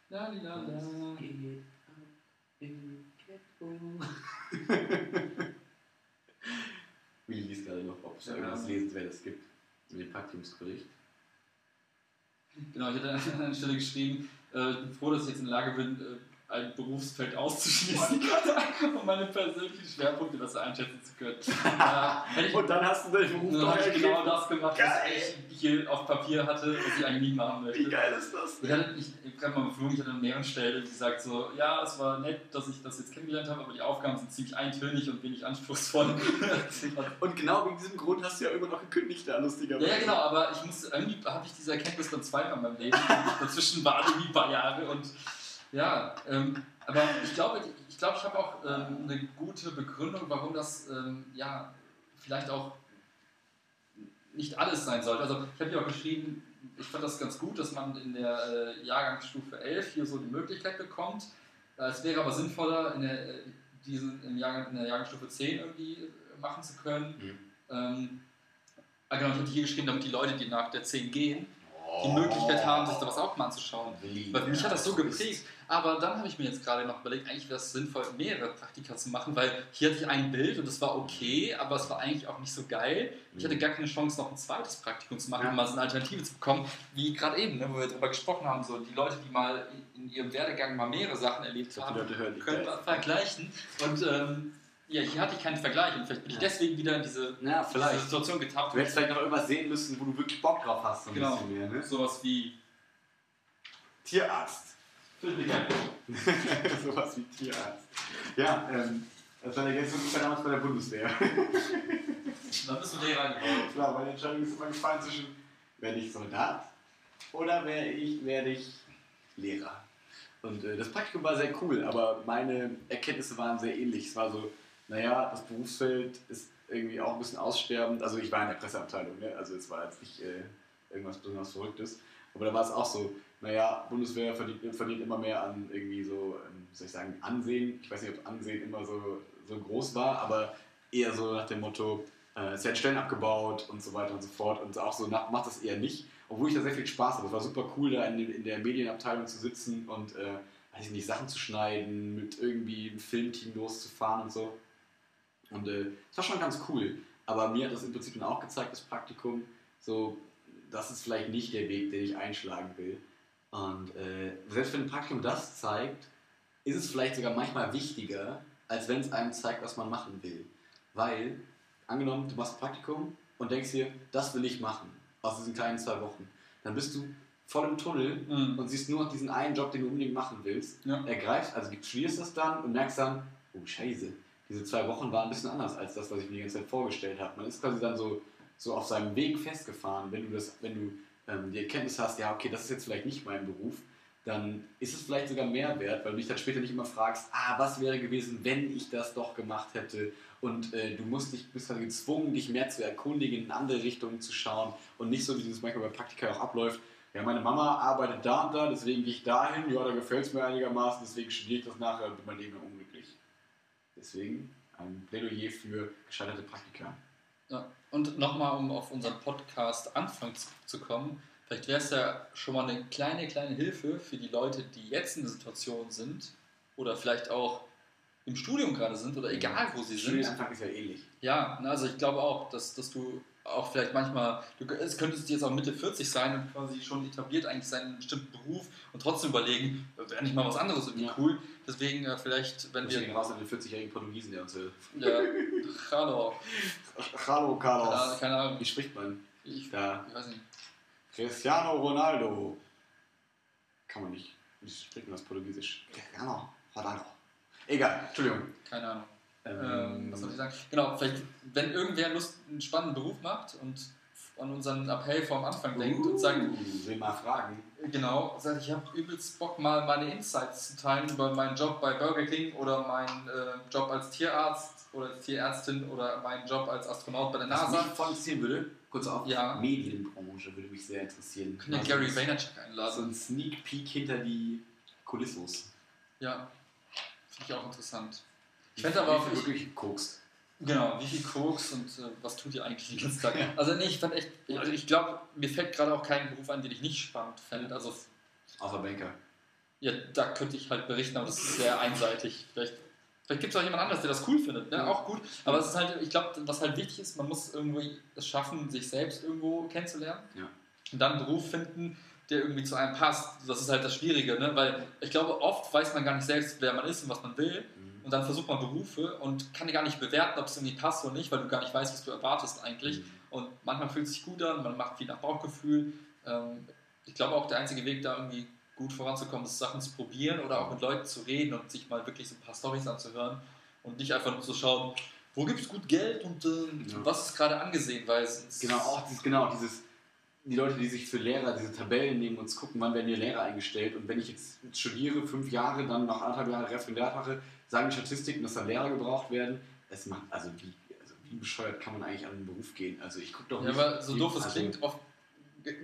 La, la, la. geht ab im Ghetto. Willi liest gerade noch, ob es Ja. irgendwas Lesenswertes gibt. In dem Praktikumsbericht. Genau, ich hatte an einer Stelle geschrieben, ich bin froh, dass ich jetzt in der Lage bin, äh, ein Berufsfeld auszuschließen, um meine persönlichen Schwerpunkte besser einschätzen zu können. Äh, Und dann hast du deinen Beruf dann habe ich genau das gemacht, was Geil. ich hier auf Papier hatte, was ich eigentlich nie machen Wie möchte. geil ist das? Ich hatte, ich, habe mal beflogen, ich hatte an mehreren Stellen gesagt so, ja, es war nett, dass ich das jetzt kennengelernt habe, aber die Aufgaben sind ziemlich eintönig und wenig anspruchsvoll. Und genau wegen diesem Grund hast du ja irgendwann noch gekündigt, da lustigerweise. Ja, ja, genau, aber ich musste, irgendwie habe ich diese Erkenntnis dann zweimal in meinem Leben. Dazwischen waren irgendwie ein paar Jahre und ja, ähm, Aber ich glaube, ich, glaube, ich habe auch ähm, eine gute Begründung, warum das ähm, ja vielleicht auch nicht alles sein sollte. Also ich habe hier auch geschrieben, ich fand das ganz gut, dass man in der äh, Jahrgangsstufe 11 hier so die Möglichkeit bekommt. Äh, es wäre aber sinnvoller, in der, äh, diesen, im Jahrgang, in der Jahrgangsstufe 10 irgendwie machen zu können. Mhm. Ähm, ah, genau, ich habe hier geschrieben, damit die Leute, die nach der 10 gehen, die Möglichkeit haben, sich sowas auch mal anzuschauen. Weil mich hat das so geprägt. Aber dann habe ich mir jetzt gerade noch überlegt, eigentlich wäre es sinnvoll, mehrere Praktika zu machen, weil hier hatte ich ein Bild und das war okay, aber es war eigentlich auch nicht so geil. Ich hatte gar keine Chance, noch ein zweites Praktikum zu machen, um mal so eine Alternative zu bekommen, wie gerade eben, ne, wo wir darüber gesprochen haben, so die Leute, die mal in ihrem Werdegang mal mehrere Sachen erlebt haben, können da wir vergleichen. Und ähm, ja, hier hatte ich keinen Vergleich und vielleicht bin ich deswegen wieder in diese, Ja, diese. Situation getappt. Du hättest vielleicht noch irgendwas sehen müssen, wo du wirklich Bock drauf hast, so ein Genau. bisschen mehr, ne? Sowas wie Tierarzt. Sowas wie Tierarzt. Ja, ähm, das war ich war damals bei der Bundeswehr. Dann bist du Lehrer geworden. Klar, meine Entscheidung ist immer gefallen zwischen, werde ich Soldat oder werde ich, werde ich Lehrer. Und äh, das Praktikum war sehr cool, aber meine Erkenntnisse waren sehr ähnlich. Es war so, naja, das Berufsfeld ist irgendwie auch ein bisschen aussterbend. Also ich war in der Presseabteilung, ne? also es war jetzt nicht äh, irgendwas besonders Verrücktes. Aber da war es auch so, naja, Bundeswehr verdient, verdient immer mehr an irgendwie so, ähm, soll ich sagen, Ansehen. Ich weiß nicht, ob Ansehen immer so, so groß war, aber eher so nach dem Motto, äh, es werden Stellen abgebaut und so weiter und so fort. Und auch so nach, macht das eher nicht. Obwohl ich da sehr viel Spaß hatte. Es war super cool, da in, in der Medienabteilung zu sitzen und, äh, weiß ich nicht, Sachen zu schneiden, mit irgendwie einem Filmteam loszufahren und so. Und äh, das war schon ganz cool. Aber mir hat das im Prinzip dann auch gezeigt, das Praktikum, so, das ist vielleicht nicht der Weg, den ich einschlagen will. Und äh, selbst wenn ein Praktikum das zeigt, ist es vielleicht sogar manchmal wichtiger, als wenn es einem zeigt, was man machen will. Weil, angenommen, du machst ein Praktikum und denkst dir, das will ich machen, aus diesen kleinen zwei Wochen. Dann bist du voll im Tunnel Mhm. und siehst nur noch diesen einen Job, den du unbedingt machen willst. Ja. Ergreifst, also studierst das dann und merkst dann, oh Scheiße, diese zwei Wochen waren ein bisschen anders als das, was ich mir die ganze Zeit vorgestellt habe. Man ist quasi dann so, so auf seinem Weg festgefahren. Wenn du, das, wenn du ähm, die Erkenntnis hast, ja, okay, das ist jetzt vielleicht nicht mein Beruf, dann ist es vielleicht sogar mehr wert, weil du dich dann später nicht immer fragst, ah, was wäre gewesen, wenn ich das doch gemacht hätte. Und äh, du musst dich, bist dann gezwungen, dich mehr zu erkundigen, in andere Richtungen zu schauen und nicht so, wie das manchmal bei Praktika auch abläuft. Ja, meine Mama arbeitet da und da, deswegen gehe ich dahin, ja, da gefällt es mir einigermaßen, deswegen studiere ich das nachher und bin mein Leben lang. Deswegen ein Plädoyer für gescheiterte Praktika. Ja. Und nochmal, um auf unseren Podcast Anfang zu, kommen, vielleicht wäre es ja schon mal eine kleine, kleine Hilfe für die Leute, die jetzt in der Situation sind oder vielleicht auch im Studium gerade sind oder egal wo sie sind. Studienanfang ist ja ähnlich. Ja, also ich glaube auch, dass, dass du auch vielleicht manchmal, du, es könntest jetzt auch Mitte 40 sein und quasi schon etabliert eigentlich seinen bestimmten Beruf und trotzdem überlegen, wäre nicht mal was anderes irgendwie Ja. cool. Deswegen äh, vielleicht, wenn Deswegen wir... raus an den 40-jährigen Portugiesen, der uns hilft. Ja, hallo, Hallo, ja, Carlos. keine Ahnung, Wie spricht man? ich, Da. ich weiß nicht. Cristiano Ronaldo. Kann man nicht. Wie spricht man das Portugiesisch? Cristiano Ronaldo. Egal, Entschuldigung. Keine Ahnung. Ähm, Ähm, was soll ich sagen? Genau, vielleicht, wenn irgendwer Lust, einen spannenden Beruf macht und an unseren Appell vom Anfang denkt und sagt, Uh, will mal fragen. genau, sagt, ich habe übelst Bock, mal meine Insights zu teilen über meinen Job bei Burger King oder meinen äh, Job als Tierarzt oder als Tierärztin oder meinen Job als Astronaut bei der Was NASA. mich voll interessieren würde, kurz auf, Ja. Medienbranche würde mich sehr interessieren. Können ja Also Gary so- Vaynerchuk So einladen. ein Sneak Peek hinter die Kulissos. Ja, finde ich auch interessant. Ich fände aber auch, Wie viel wirklich kokst. Genau, wie viel Koks und äh, was tut ihr eigentlich den ganzen Tag? Also nee, ich fand echt, also ich glaube, mir fällt gerade auch kein Beruf ein, den ich nicht spannend fände. Also Außer Banker. ja, da könnte ich halt berichten, aber das ist sehr einseitig. Vielleicht, vielleicht gibt es auch jemand anderes, der das cool findet, ne? auch gut. Aber es ist halt, ich glaube, was halt wichtig ist, man muss irgendwie es schaffen, sich selbst irgendwo kennenzulernen Ja. und dann einen Beruf finden, der irgendwie zu einem passt. Das ist halt das Schwierige, ne? weil ich glaube, oft weiß man gar nicht selbst, wer man ist und was man will. Mhm. Und dann versucht man Berufe und kann gar nicht bewerten, ob es irgendwie passt oder nicht, weil du gar nicht weißt, was du erwartest eigentlich. Mhm. Und manchmal fühlt es sich gut an, man macht viel nach Bauchgefühl. Ähm, ich glaube auch, der einzige Weg, da irgendwie gut voranzukommen, ist Sachen zu probieren oder auch mit Leuten zu reden und sich mal wirklich so ein paar Storys anzuhören und nicht einfach nur zu schauen, wo gibt es gut Geld und äh, Ja. was ist gerade angesehen, weil Genau, auch dieses, genau, dieses die Leute, die sich für Lehrer diese Tabellen nehmen und gucken, wann werden hier Lehrer eingestellt. Und wenn ich jetzt studiere, fünf Jahre, dann nach anderthalb Jahren Referendar mache, sagen die Statistiken, dass dann Lehrer gebraucht werden. Es macht, also wie, also wie bescheuert kann man eigentlich an den Beruf gehen? Also ich gucke doch Ja, nicht. aber so doof es also, klingt, oft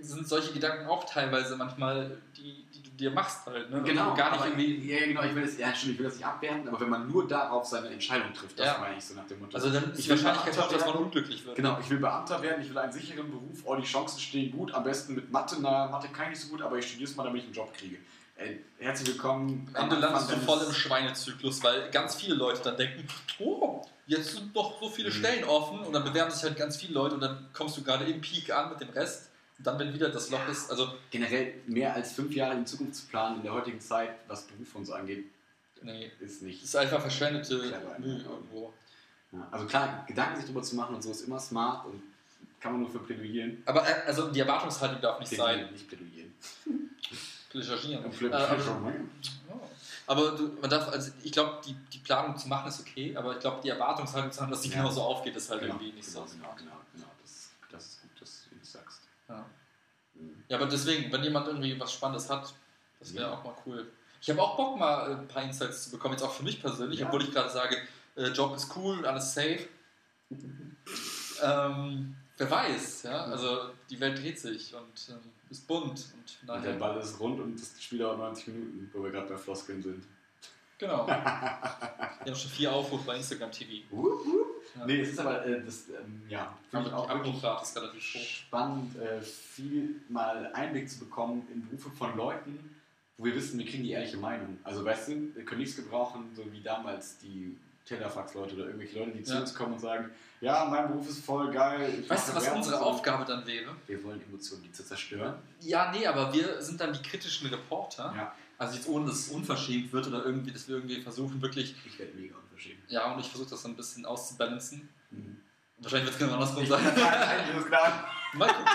sind solche Gedanken auch teilweise manchmal, die, die du dir machst halt. Ne? Genau, Und gar nicht irgendwie. Ja, genau, ich will, das, ja, stimmt, ich will das nicht abwerten, aber wenn man nur darauf seine Entscheidung trifft, das Ja. meine ich so nach dem Motto. Also dann ist die Wahrscheinlichkeit hoch, dass man unglücklich wird. Genau, ich will Beamter werden, ich will einen sicheren Beruf, oh, die Chancen stehen gut, am besten mit Mathe, na, Mathe kann ich nicht so gut, aber ich studiere es mal, damit ich einen Job kriege. Äh, herzlich willkommen. Am Ende landest du voll im Schweinezyklus, weil ganz viele Leute dann denken, oh, jetzt sind doch so viele Mhm. Stellen offen und dann bewerben sich halt ganz viele Leute und dann kommst du gerade im Peak an mit dem Rest und dann, wenn wieder das Loch ist, also Generell mehr als fünf Jahre in Zukunft zu planen in der heutigen Zeit, was Beruf und so angeht, nee, ist nicht. ist einfach verschwendete Mühe ja. irgendwo. Ja, also klar, Gedanken sich darüber zu machen und so ist immer smart und kann man nur für plädieren. Aber äh, also die Erwartungshaltung darf nicht sein. Plädieren, nicht plädieren. Plädieren. Und Äh, plädieren aber- du, man darf, also ich glaube, die, die Planung zu machen ist okay, aber ich glaube, die Erwartungshaltung zu haben, dass die Ja. genauso aufgeht, ist halt Genau, irgendwie nicht genau, so genau, smart. genau, genau. Das, das ist gut, dass du das sagst. Ja. Mhm. ja, aber deswegen, wenn jemand irgendwie was Spannendes hat, das wäre Ja. auch mal cool. Ich habe auch Bock, mal äh, ein paar Insights zu bekommen, jetzt auch für mich persönlich, Ja. obwohl ich gerade sage, äh, Job ist cool, alles safe. ähm, wer weiß, ja, also die Welt dreht sich und ähm, ist bunt und Und der Ball ist rund und das Spiel dauert 90 Minuten, wo wir gerade bei Floskeln sind. genau. Wir haben schon vier Aufrufe bei Instagram TV. Wupp, wupp. Ja. Nee, es ist aber, äh, das, ähm, ja, finde ich auch Abrufrate ist relativ hoch. spannend, äh, viel mal Einblick zu bekommen in Berufe von Leuten, wo wir wissen, wir kriegen die ehrliche Meinung. Also, weißt du, wir können nichts gebrauchen, so wie damals die Telefax-Leute oder irgendwelche Leute, die zu Ja. uns kommen und sagen, ja, mein Beruf ist voll geil. ich Weißt du, was unsere so. Aufgabe dann wäre? Wir wollen Emotionen, die zu zerstören. Ja, nee, aber wir sind dann die kritischen Reporter. Ja. Also jetzt ohne, dass es unverschämt wird oder irgendwie, dass wir irgendwie versuchen, wirklich, Ich werde mega unverschämt. ja, und ich versuche das so ein bisschen auszubalancen. Mhm. Wahrscheinlich wird es genau andersrum sein. Mal gucken.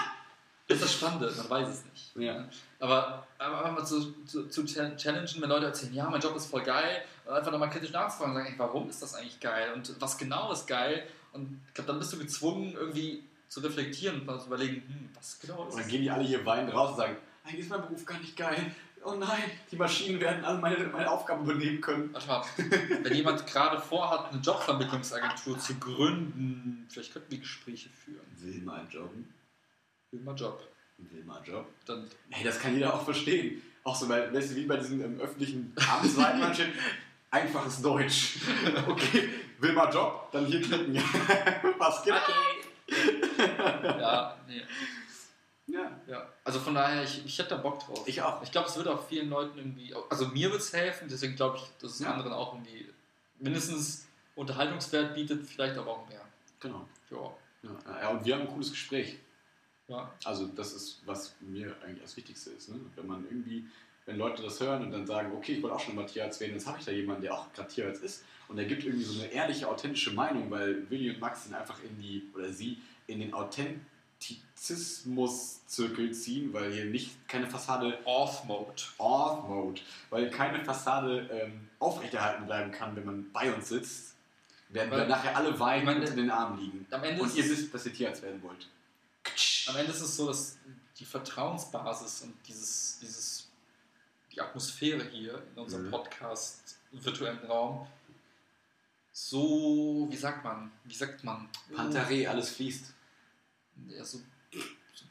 Das ist das Spannende, man weiß es nicht. Ja. Aber, aber aber mal zu, zu, zu challengen, wenn Leute erzählen, ja, mein Job ist voll geil, und einfach nochmal kritisch nachzufragen und sagen, ey, warum ist das eigentlich geil und was genau ist geil? Und ich glaube, dann bist du gezwungen, irgendwie zu reflektieren und mal zu überlegen, hm, was genau ist Und dann gehen die alle hier weinend raus und sagen, eigentlich ist mein Beruf gar nicht geil. Oh nein, die Maschinen werden alle meine, meine Aufgaben übernehmen können. Warte mal, wenn jemand gerade vorhat, eine Jobvermittlungsagentur zu gründen, vielleicht könnten wir Gespräche führen. Will mal jobben. Will mal Job. Will mal Job. Dann, Hey, das kann jeder auch verstehen. Auch so, weil, weißt du, wie bei diesen ähm, öffentlichen Amtsweiten man steht, einfaches Deutsch. Okay, will mal Job, dann hier klicken. Was geht? ja, nee. Ja. Ja. Also von daher, ich, ich hätte da Bock drauf. Ich auch. Ich glaube, es wird auch vielen Leuten irgendwie, also mir wird es helfen, deswegen glaube ich, dass es Ja. anderen auch irgendwie mindestens Unterhaltungswert bietet, vielleicht aber auch mehr. Genau. Ja. Ja, ja, und wir haben ein cooles Gespräch. ja. Also das ist, was mir eigentlich das Wichtigste ist. Ne? Wenn man irgendwie, wenn Leute das hören und dann sagen, okay, ich wollte auch schon mal Tierarzt werden, jetzt habe ich da jemanden, der auch gerade Tierarzt ist und der gibt irgendwie so eine ehrliche, authentische Meinung, weil Willi und Max sind einfach in die, oder sie, in den Authentizismus-Zirkel ziehen, weil hier nicht keine Fassade Off-Mode. Off-Mode, weil keine Fassade ähm, aufrechterhalten bleiben kann, wenn man bei uns sitzt, werden wir Weil- nachher alle weinen meine, und in den Armen liegen. Und ihr wisst, dass ihr Tierarzt werden wollt. am Ende ist es so, dass die Vertrauensbasis und dieses, dieses, die Atmosphäre hier in unserem Mhm. Podcast virtuellen Raum so, wie sagt man, wie sagt man? Pantaré, alles fließt. Ja, so, so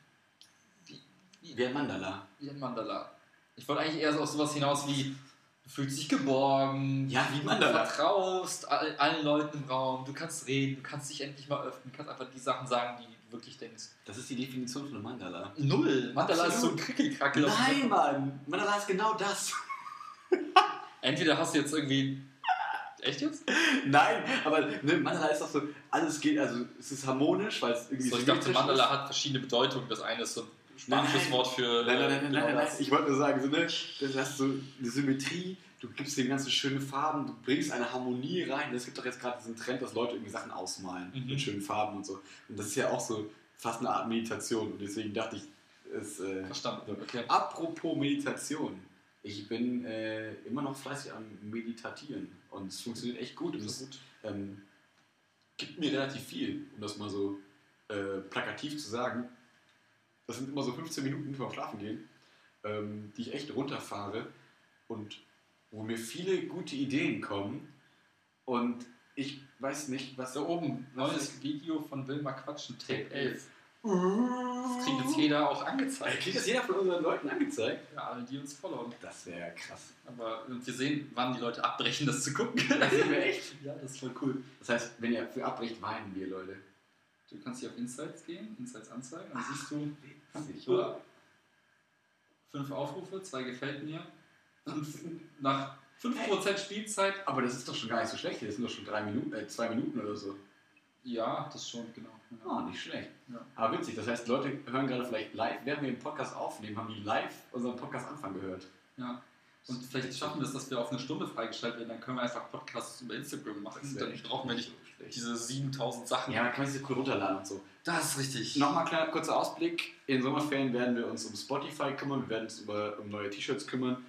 wie, wie, Wie ein Mandala. wie ein Mandala. Ich wollte eigentlich eher so auf sowas hinaus wie, du fühlst dich geborgen, Ja, wie du Mandala. vertraust all, allen Leuten im Raum, du kannst reden, du kannst dich endlich mal öffnen, du kannst einfach die Sachen sagen, die du wirklich denkst. Das ist die Definition von einem Mandala. Null! Mandala ist so ein Absolut. Krickelkrackel. Nein, Mann! Mandala ist genau das. Entweder hast du jetzt irgendwie. Echt jetzt? Nein, aber ne, Mandala ist doch so, alles geht, also es ist harmonisch, weil es irgendwie So, ich dachte, Mandala ist. hat verschiedene Bedeutungen. Das eine ist so ein Nein, spanisches nein. Wort für. Nein, nein, nein, äh, nein, genau nein, nein. Ich wollte nur sagen, so, ne, das hast so eine Symmetrie, du gibst dem ganzen schöne Farben, du bringst eine Harmonie rein. Es gibt doch jetzt gerade diesen Trend, dass Leute irgendwie Sachen ausmalen Mhm. mit schönen Farben und so. Und das ist ja auch so fast eine Art Meditation. Und deswegen dachte ich, es. Äh, Verstanden. Okay. Apropos Meditation. Ich bin äh, immer noch fleißig am Meditatieren und es funktioniert echt gut. Und Das es gut. ähm, gibt mir relativ viel, um das mal so äh, plakativ zu sagen. Das sind immer so 15 Minuten vorm Schlafen gehen, ähm, die ich echt runterfahre und wo mir viele gute Ideen kommen. Und ich weiß nicht, was Da oben, neues Video von Wilma Quatschen, Tape Tape 11. Das kriegt jetzt jeder auch angezeigt. Kriegt das jeder von unseren Leuten angezeigt? Ja, alle, die uns followen. Das wäre krass. Aber und wir sehen, wann die Leute abbrechen, das zu gucken. Das sehen wir echt. ja, das ist voll cool. Das heißt, wenn ihr für abbricht, weinen wir, Leute. Du kannst hier auf Insights gehen, Insights anzeigen, dann siehst du, Witzig, oder? Fünf Aufrufe, zwei gefällt mir. Fünf, nach 5% Spielzeit. Aber das ist doch schon gar nicht so schlecht. Das sind doch schon drei Minuten, äh, zwei Minuten oder so. Ja, das schon, genau. Oh, nicht schlecht. Ja. Aber witzig, das heißt, Leute hören gerade vielleicht live, während wir den Podcast aufnehmen, haben die live unseren Podcast Anfang gehört. Ja. Und vielleicht schaffen wir es, dass wir auf eine Stunde freigestellt werden, dann können wir einfach Podcasts über Instagram machen. Dann brauchen wir nicht so schlecht. diese 7000 Sachen. Ja, dann kann man sich cool runterladen und so. Das ist richtig. Nochmal kleiner kurzer Ausblick. In Sommerferien werden wir uns um Spotify kümmern, wir werden uns über, um neue T-Shirts kümmern.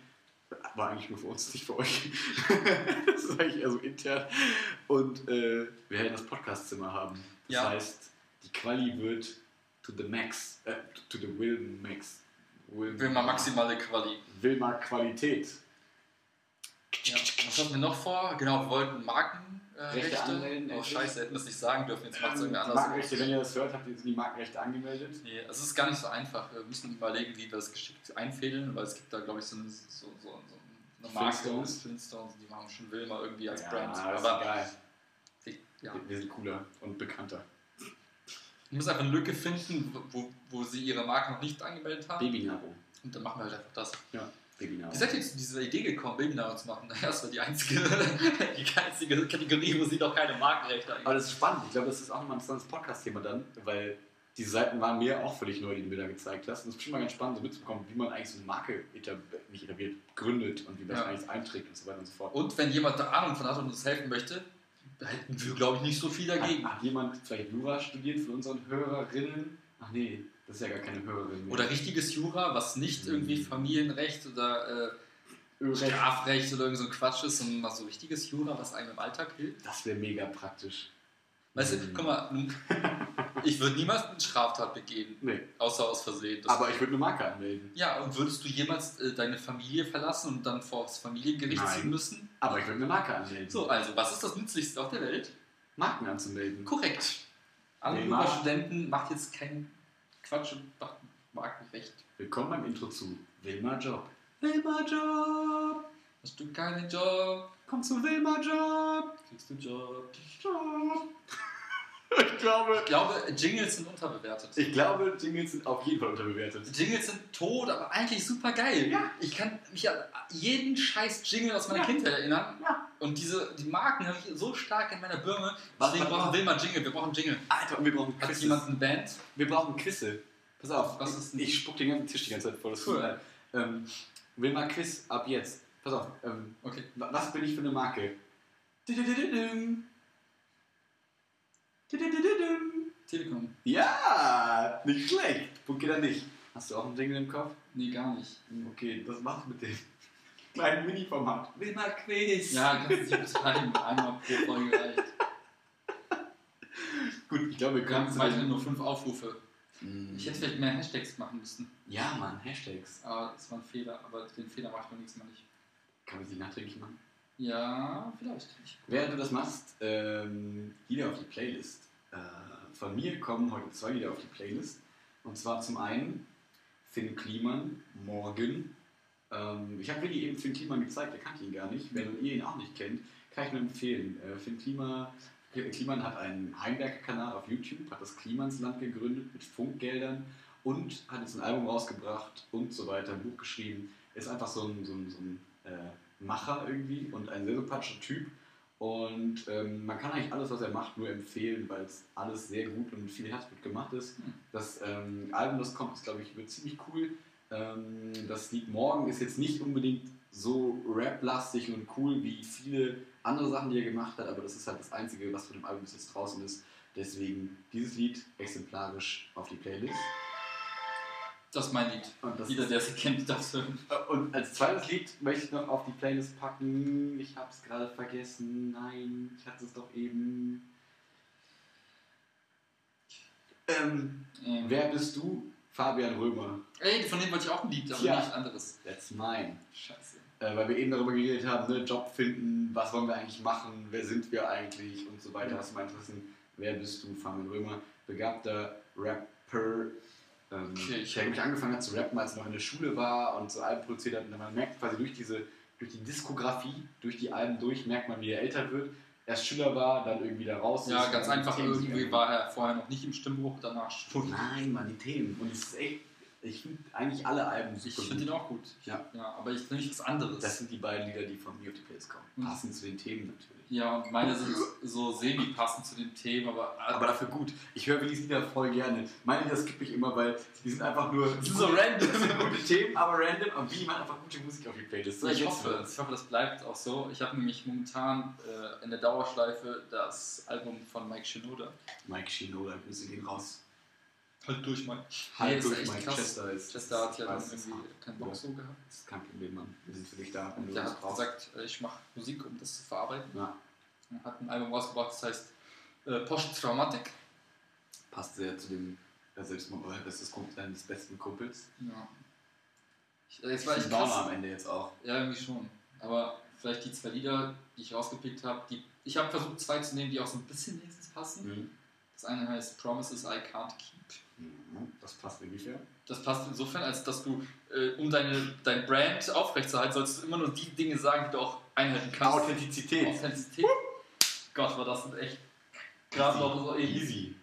War eigentlich nur für uns, nicht für euch. das ist eigentlich eher so intern. Und äh, wir werden das Podcastzimmer haben. Das Ja. heißt, die Quali wird to the max, äh, to the will max. Will, Will mal maximale Quali. Will mal Qualität. Ja. Was hatten wir noch vor? Genau, wir wollten Markenrechte. Äh, Rechte Rechte. anmelden, oh, scheiße, hätten wir es nicht sagen dürfen. Jetzt macht es Ähm, irgendwie anders. Markenrechte, wenn ihr das hört, habt ihr die Markenrechte angemeldet. Nee, es ist gar nicht so einfach. Wir müssen überlegen, wie wir das geschickt einfädeln, weil es gibt da, glaube ich, so eine, so, so, so eine Marke. Flintstones. Flintstones, die machen schon Wilma irgendwie als ja, Brand. das Aber geil. ja, Wir- Wir sind cooler und bekannter. ich muss einfach eine Lücke finden, wo, wo sie ihre Marke noch nicht angemeldet haben. Babynahrung. Und dann machen wir halt einfach das. Ja, Babynahrung. Wie seid ihr zu dieser Idee gekommen, Babynahrung zu machen? Naja, das war die einzige, die einzige Kategorie, wo sie noch keine Markenrechte Aber das ist spannend. Ich glaube, das ist auch nochmal ein interessantes Podcast-Thema dann, weil die Seiten waren mir auch völlig neu, die du mir da gezeigt hast. Und es ist bestimmt mal ganz spannend, so mitzubekommen, wie man eigentlich so eine Marke etab nicht etabliert, gründet und wie man Ja. das eigentlich einträgt und so weiter und so fort. Und wenn jemand da Ahnung von hat und uns helfen möchte, da hätten wir, glaube ich, nicht so viel dagegen. Hat, hat jemand vielleicht Jura studiert von unseren Hörerinnen? Ach nee, das ist ja gar keine Hörerin mehr. Oder richtiges Jura, was nicht irgendwie Familienrecht oder äh. Strafrecht oder irgend so ein Quatsch ist, sondern mal so richtiges Jura, was einem im Alltag hilft. Das wäre mega praktisch. Weißt du, Mhm. guck mal, ich würde niemals eine Straftat begehen, Nee, außer aus Versehen. Das- aber ich würde eine Marke anmelden. ja, und würdest du jemals äh, deine Familie verlassen und dann vor das Familiengericht Nein. ziehen müssen? Aber ich würde eine Marke anmelden. So, also, was ist das Nützlichste auf der Welt? Marken anzumelden. Korrekt. Alle Nee, Studenten macht jetzt keinen Quatsch und macht Markenrecht. Willkommen beim Intro zu Wilma Job. Wilma Job! Hast du keinen Job, Komm zu Wilma Job! kriegst du Job. Job! Ich glaube, Ich glaube, Jingles sind unterbewertet. ich glaube, Jingles sind auf jeden Fall unterbewertet. Jingles sind tot, aber eigentlich super geil. Ja. Ich kann mich an jeden scheiß Jingle aus meiner Ja. Kindheit erinnern. Ja. Und diese, die Marken habe ich so stark in meiner Birne. Was- Deswegen was- brauchen wir mal Jingle. Wir brauchen Jingle. Alter, und wir brauchen Hat Quizze. jemand eine Band? Wir brauchen Quizze. Pass auf, Was ist denn- ich spuck den ganzen Tisch die ganze Zeit voll. Das Cool. ähm, Wilma Quiz ab jetzt. Pass auf, ähm, Okay. wa- was bin ich für eine Marke? Telekom. Ja, nicht schlecht. Punkt geht er nicht. Hast du auch einen Jingle im Kopf? Nee, gar nicht. Okay, das macht mit dem kleinen Mini-Format. Wilma Quiz. Ja, kannst du betreiben. Einmal pro Folge reicht. Gut, ich glaube, wir Wir können haben weiterhin nur fünf Aufrufe. Mm. Ich hätte vielleicht mehr Hashtags machen müssen. Ja, Mann, Hashtags. Aber das war ein Fehler. Aber den Fehler mache ich beim nächsten Mal nicht. Kann man sie nachträglich machen? Ja, vielleicht. Ich Während du das machst, ähm, Lieder auf die Playlist. Äh, von mir kommen heute zwei Lieder auf die Playlist. Und zwar zum einen Finn Kliman, Morgen. Ähm, ich habe Willi eben Finn Kliman gezeigt, er kannte ihn gar nicht. Wenn ihr ihn auch nicht kennt, kann ich nur empfehlen. Äh, Finn Klima, Kliman hat einen Heimwerker-Kanal auf YouTube, hat das Klimansland gegründet mit Funkgeldern und hat jetzt ein Album rausgebracht und so weiter, ein Buch geschrieben. Ist einfach so ein, so ein, so ein äh, Macher irgendwie und ein sehr sympathischer Typ. Und ähm, man kann eigentlich alles, was er macht, nur empfehlen, weil es alles sehr gut und mit viel Herzblut gemacht ist. Hm. Das ähm, Album, das kommt, ist, glaube ich, wird ziemlich cool. Ähm, das Lied Morgen ist jetzt nicht unbedingt so rap-lastig und cool wie viele andere Sachen, die er gemacht hat, aber das ist halt das Einzige, was von dem Album bis jetzt draußen ist. Deswegen dieses Lied exemplarisch auf die Playlist. Das ist mein Lied. Und, das Jeder, der sie kennt, das hören. und als zweites Lied möchte ich noch auf die Playlist packen. Ich habe es gerade vergessen. Nein, ich hatte es doch eben. Ähm, Ähm, Wer bist du Fabian Römer. Ey, von dem wollte ich auch ein Lied, aber Tja. nicht anderes. That's mine. Scheiße. Äh, weil wir eben darüber geredet haben, ne, Job finden, was wollen wir eigentlich machen, wer sind wir eigentlich und so weiter. Ja. Du mal Interessen? Wer bist du? Fabian Römer, begabter Rapper. Ähm, Okay, ich- der nämlich angefangen hat zu rappen, als er noch in der Schule war und so Alben produziert hat. Und man merkt quasi durch diese, durch die Diskografie, durch die Alben durch, merkt man, wie er älter wird. Erst Schüler war, dann irgendwie da raus Ja, ganz einfach. Irgendwie war er vorher noch nicht im Stimmbruch, danach schon. Nein, Mann, die Themen. Und es ist echt, ich finde eigentlich alle Alben Ich super finde gut. ihn auch gut. Ja. ja aber ich nicht was anderes. Das sind die beiden Lieder, die von mir auf die Playlist kommen. Mhm. Passend zu den Themen natürlich. ja, und meine sind so semi-passend zu den Themen, aber. Aber dafür gut. Ich höre die Lieder voll gerne. Meine Lieder skippe ich immer, weil die sind einfach nur. Die sind so random. Das sind gute Themen, aber random. Aber wie man einfach gute Musik auf die Playlist. So ich hoffe, ich hoffe, das bleibt auch so. Ich habe nämlich momentan äh, in der Dauerschleife das Album von Mike Shinoda. Mike Shinoda, Grüße gehen raus. Halt durch, Mike. Halt ist durch, krass. Chester ist. Chester hat ja dann das irgendwie keinen Bock so gehabt. Das ist kein Problem, Mann. Wir sind für dich da. Und du der das hat brauchst. gesagt, äh, ich mache Musik, um das zu verarbeiten. Ja, Er hat ein Album rausgebracht, das heißt äh, Post-Traumatic. passt sehr zu dem äh, Selbstmord, bestes Kumpel deines besten Kumpels. Ja. Ich, äh, es war Downer krass. am Ende jetzt auch. Ja, irgendwie schon. Aber vielleicht die zwei Lieder, die ich rausgepickt habe, die ich habe versucht, zwei zu nehmen, die auch so ein bisschen wenigstens passen. Mhm. Das eine heißt Promises I Can't Keep. Mhm. Das passt inwiefern? Das passt insofern, als dass du, äh, um deine, dein Brand aufrechtzuerhalten, sollst du immer nur die Dinge sagen, die du auch einhalten kannst. Authentizität. Authentizität. Gott, war das echt gerade noch so easy. Easy.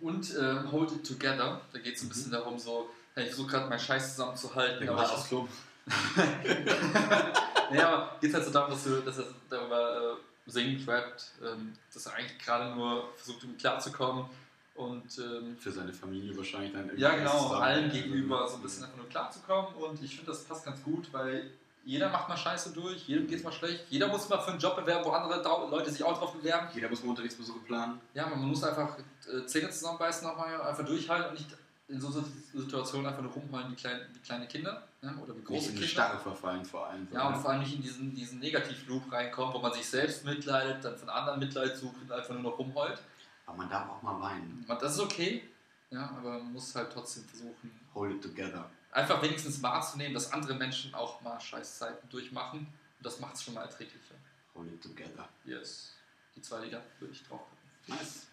Und äh, Hold It Together. Da geht es ein Mhm. bisschen darum, so, hey, ich versuche gerade meinen Scheiß zusammenzuhalten. Aber ich, Club. ja, aber geht halt so darum, dass, du, dass er darüber äh, singt, rappt, ähm, dass er eigentlich gerade nur versucht, irgendwie klarzukommen und ähm, Für seine Familie wahrscheinlich dann irgendwie ja, genau, allen gegenüber so ein bisschen einfach nur klarzukommen und ich finde, das passt ganz gut, weil jeder macht mal Scheiße durch, jedem geht es mal schlecht, jeder muss mal für einen Job bewerben, wo andere Leute sich auch drauf bewerben. Jeder muss mal Unterrichtsbesuche planen. Ja, man muss einfach äh, Zähne zusammenbeißen, nochmal einfach durchhalten und nicht in so Situationen einfach nur rumheulen wie, klein, wie kleine Kinder ne? oder wie Nicht große in eine Kinder. Starre verfallen vor allem. Ja, und vor allem nicht in diesen, diesen Negativ-Loop reinkommt, wo man sich selbst mitleidet, dann von anderen Mitleid sucht und einfach nur noch rumheult. Aber man darf auch mal weinen. Das ist okay, ja, aber man muss halt trotzdem versuchen, Hold it together. einfach wenigstens wahrzunehmen, dass andere Menschen auch mal Scheißzeiten durchmachen. Und das macht es schon mal erträglicher. Hold it together. Yes. Die zwei Lieder würde ich drauf packen. Nice.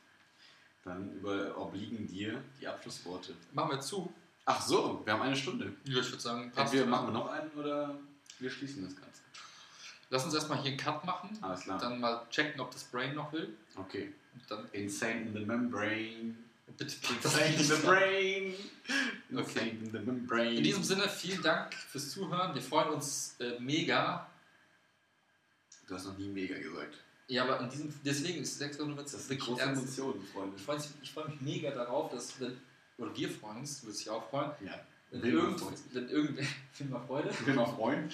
Dann über obliegen dir die Abschlussworte. Machen wir zu. Ach so, wir haben eine Stunde. Ja, ich würde sagen, passt. Entweder machen wir noch einen oder wir schließen das Ganze. Lass uns erstmal hier einen Cut machen. Alles klar. Dann mal checken, ob das Brain noch will. Okay. Insane in the membrane. bitte pack das Insane in the brain. Okay. Insane in the membrane. In diesem Sinne, vielen Dank fürs Zuhören. Wir freuen uns äh, mega. Du hast noch nie mega gesagt. Ja, aber in diesem, deswegen ist es extra nur, wenn es Das sind wirklich große ernst ist. Emotionen, Freunde. Ich freue mich, ich freu mich mega darauf, dass, wenn, oder wir freuen uns, du wirst dich auch freuen, Ja. wenn, irgend, wenn irgendwer, viel mal Freude, Ich will mal freuen.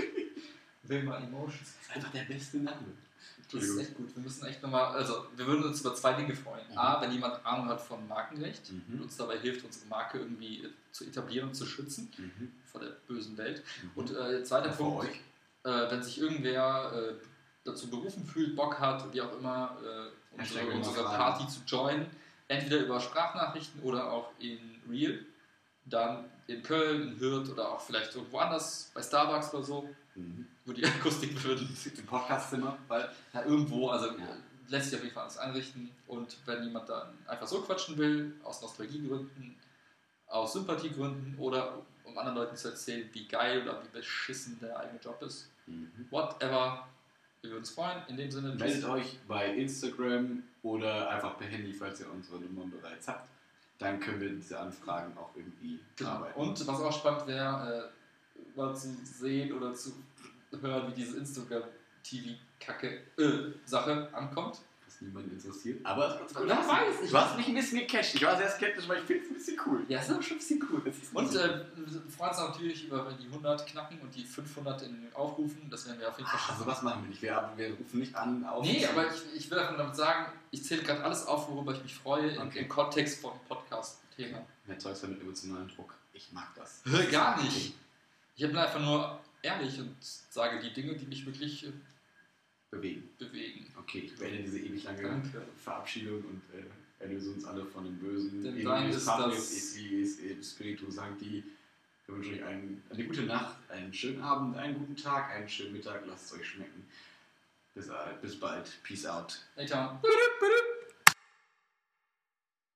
will mal Emotions. Das ist einfach der beste Name. Das ist echt gut. Wir müssen echt nochmal, also wir würden uns über zwei Dinge freuen. Mhm. A, wenn jemand Ahnung hat von Markenrecht und Mhm. uns dabei hilft, unsere Marke irgendwie zu etablieren und zu schützen Mhm. vor der bösen Welt. Und Und äh, zweiter für Punkt, äh, wenn sich irgendwer äh, dazu berufen fühlt, Bock hat, wie auch immer, äh, unsere, unsere. Party zu joinen, entweder über Sprachnachrichten oder auch in Real, dann in Köln, in Hürth oder auch vielleicht irgendwo anders, bei Starbucks oder so, Mhm. Wo die Akustik würden. Im Podcastzimmer, weil Ja, irgendwo, also Ja. lässt sich auf jeden Fall alles einrichten. Und wenn jemand dann einfach so quatschen will, aus Nostalgiegründen, aus Sympathiegründen oder um anderen Leuten zu erzählen, wie geil oder wie beschissen der eigene Job ist, mhm. whatever, wir würden uns freuen. In dem Sinne, meldet euch bei Instagram oder einfach per Handy, falls ihr unsere Nummern bereits habt. Dann können wir diese Anfragen auch irgendwie Genau. bearbeiten. Und was auch spannend wäre, äh, mal zu sehen oder zu hören, wie diese Instagram-TV-Kacke-Sache ankommt. Was niemand interessiert. Aber es wird Wer weiß, ich Du hast mich ein bisschen gecatcht. Ich war sehr skeptisch, weil ich finde es ein bisschen cool. Ja, ist aber schon ein bisschen cool. Das Und äh, wir freuen uns natürlich über die 100 knacken und die 500 in Aufrufen. Das werden wir auf jeden Fall Ach, schaffen. also was machen wir nicht? Wir, wir rufen nicht an auf. Nee, aber ich, ich will einfach damit sagen, ich zähle gerade alles auf, worüber ich mich freue, im, Okay. im Kontext vom Podcast-Thema. Erzeugst du mit emotionalen Druck. Ich mag das. Gar nicht. Ich bin einfach nur ehrlich und sage die Dinge, die mich wirklich äh, Bewegen. bewegen. Okay, ich beende diese ewig lange Danke. Verabschiedung und äh, erlöse uns alle von dem Bösen. Denn In dein ist das- Spiritu Sancti. Wir wünschen euch einen, eine gute Nacht, einen schönen Abend, einen guten Tag, einen schönen Mittag. Lasst es euch schmecken. Bis, äh, bis bald. Peace out. Later.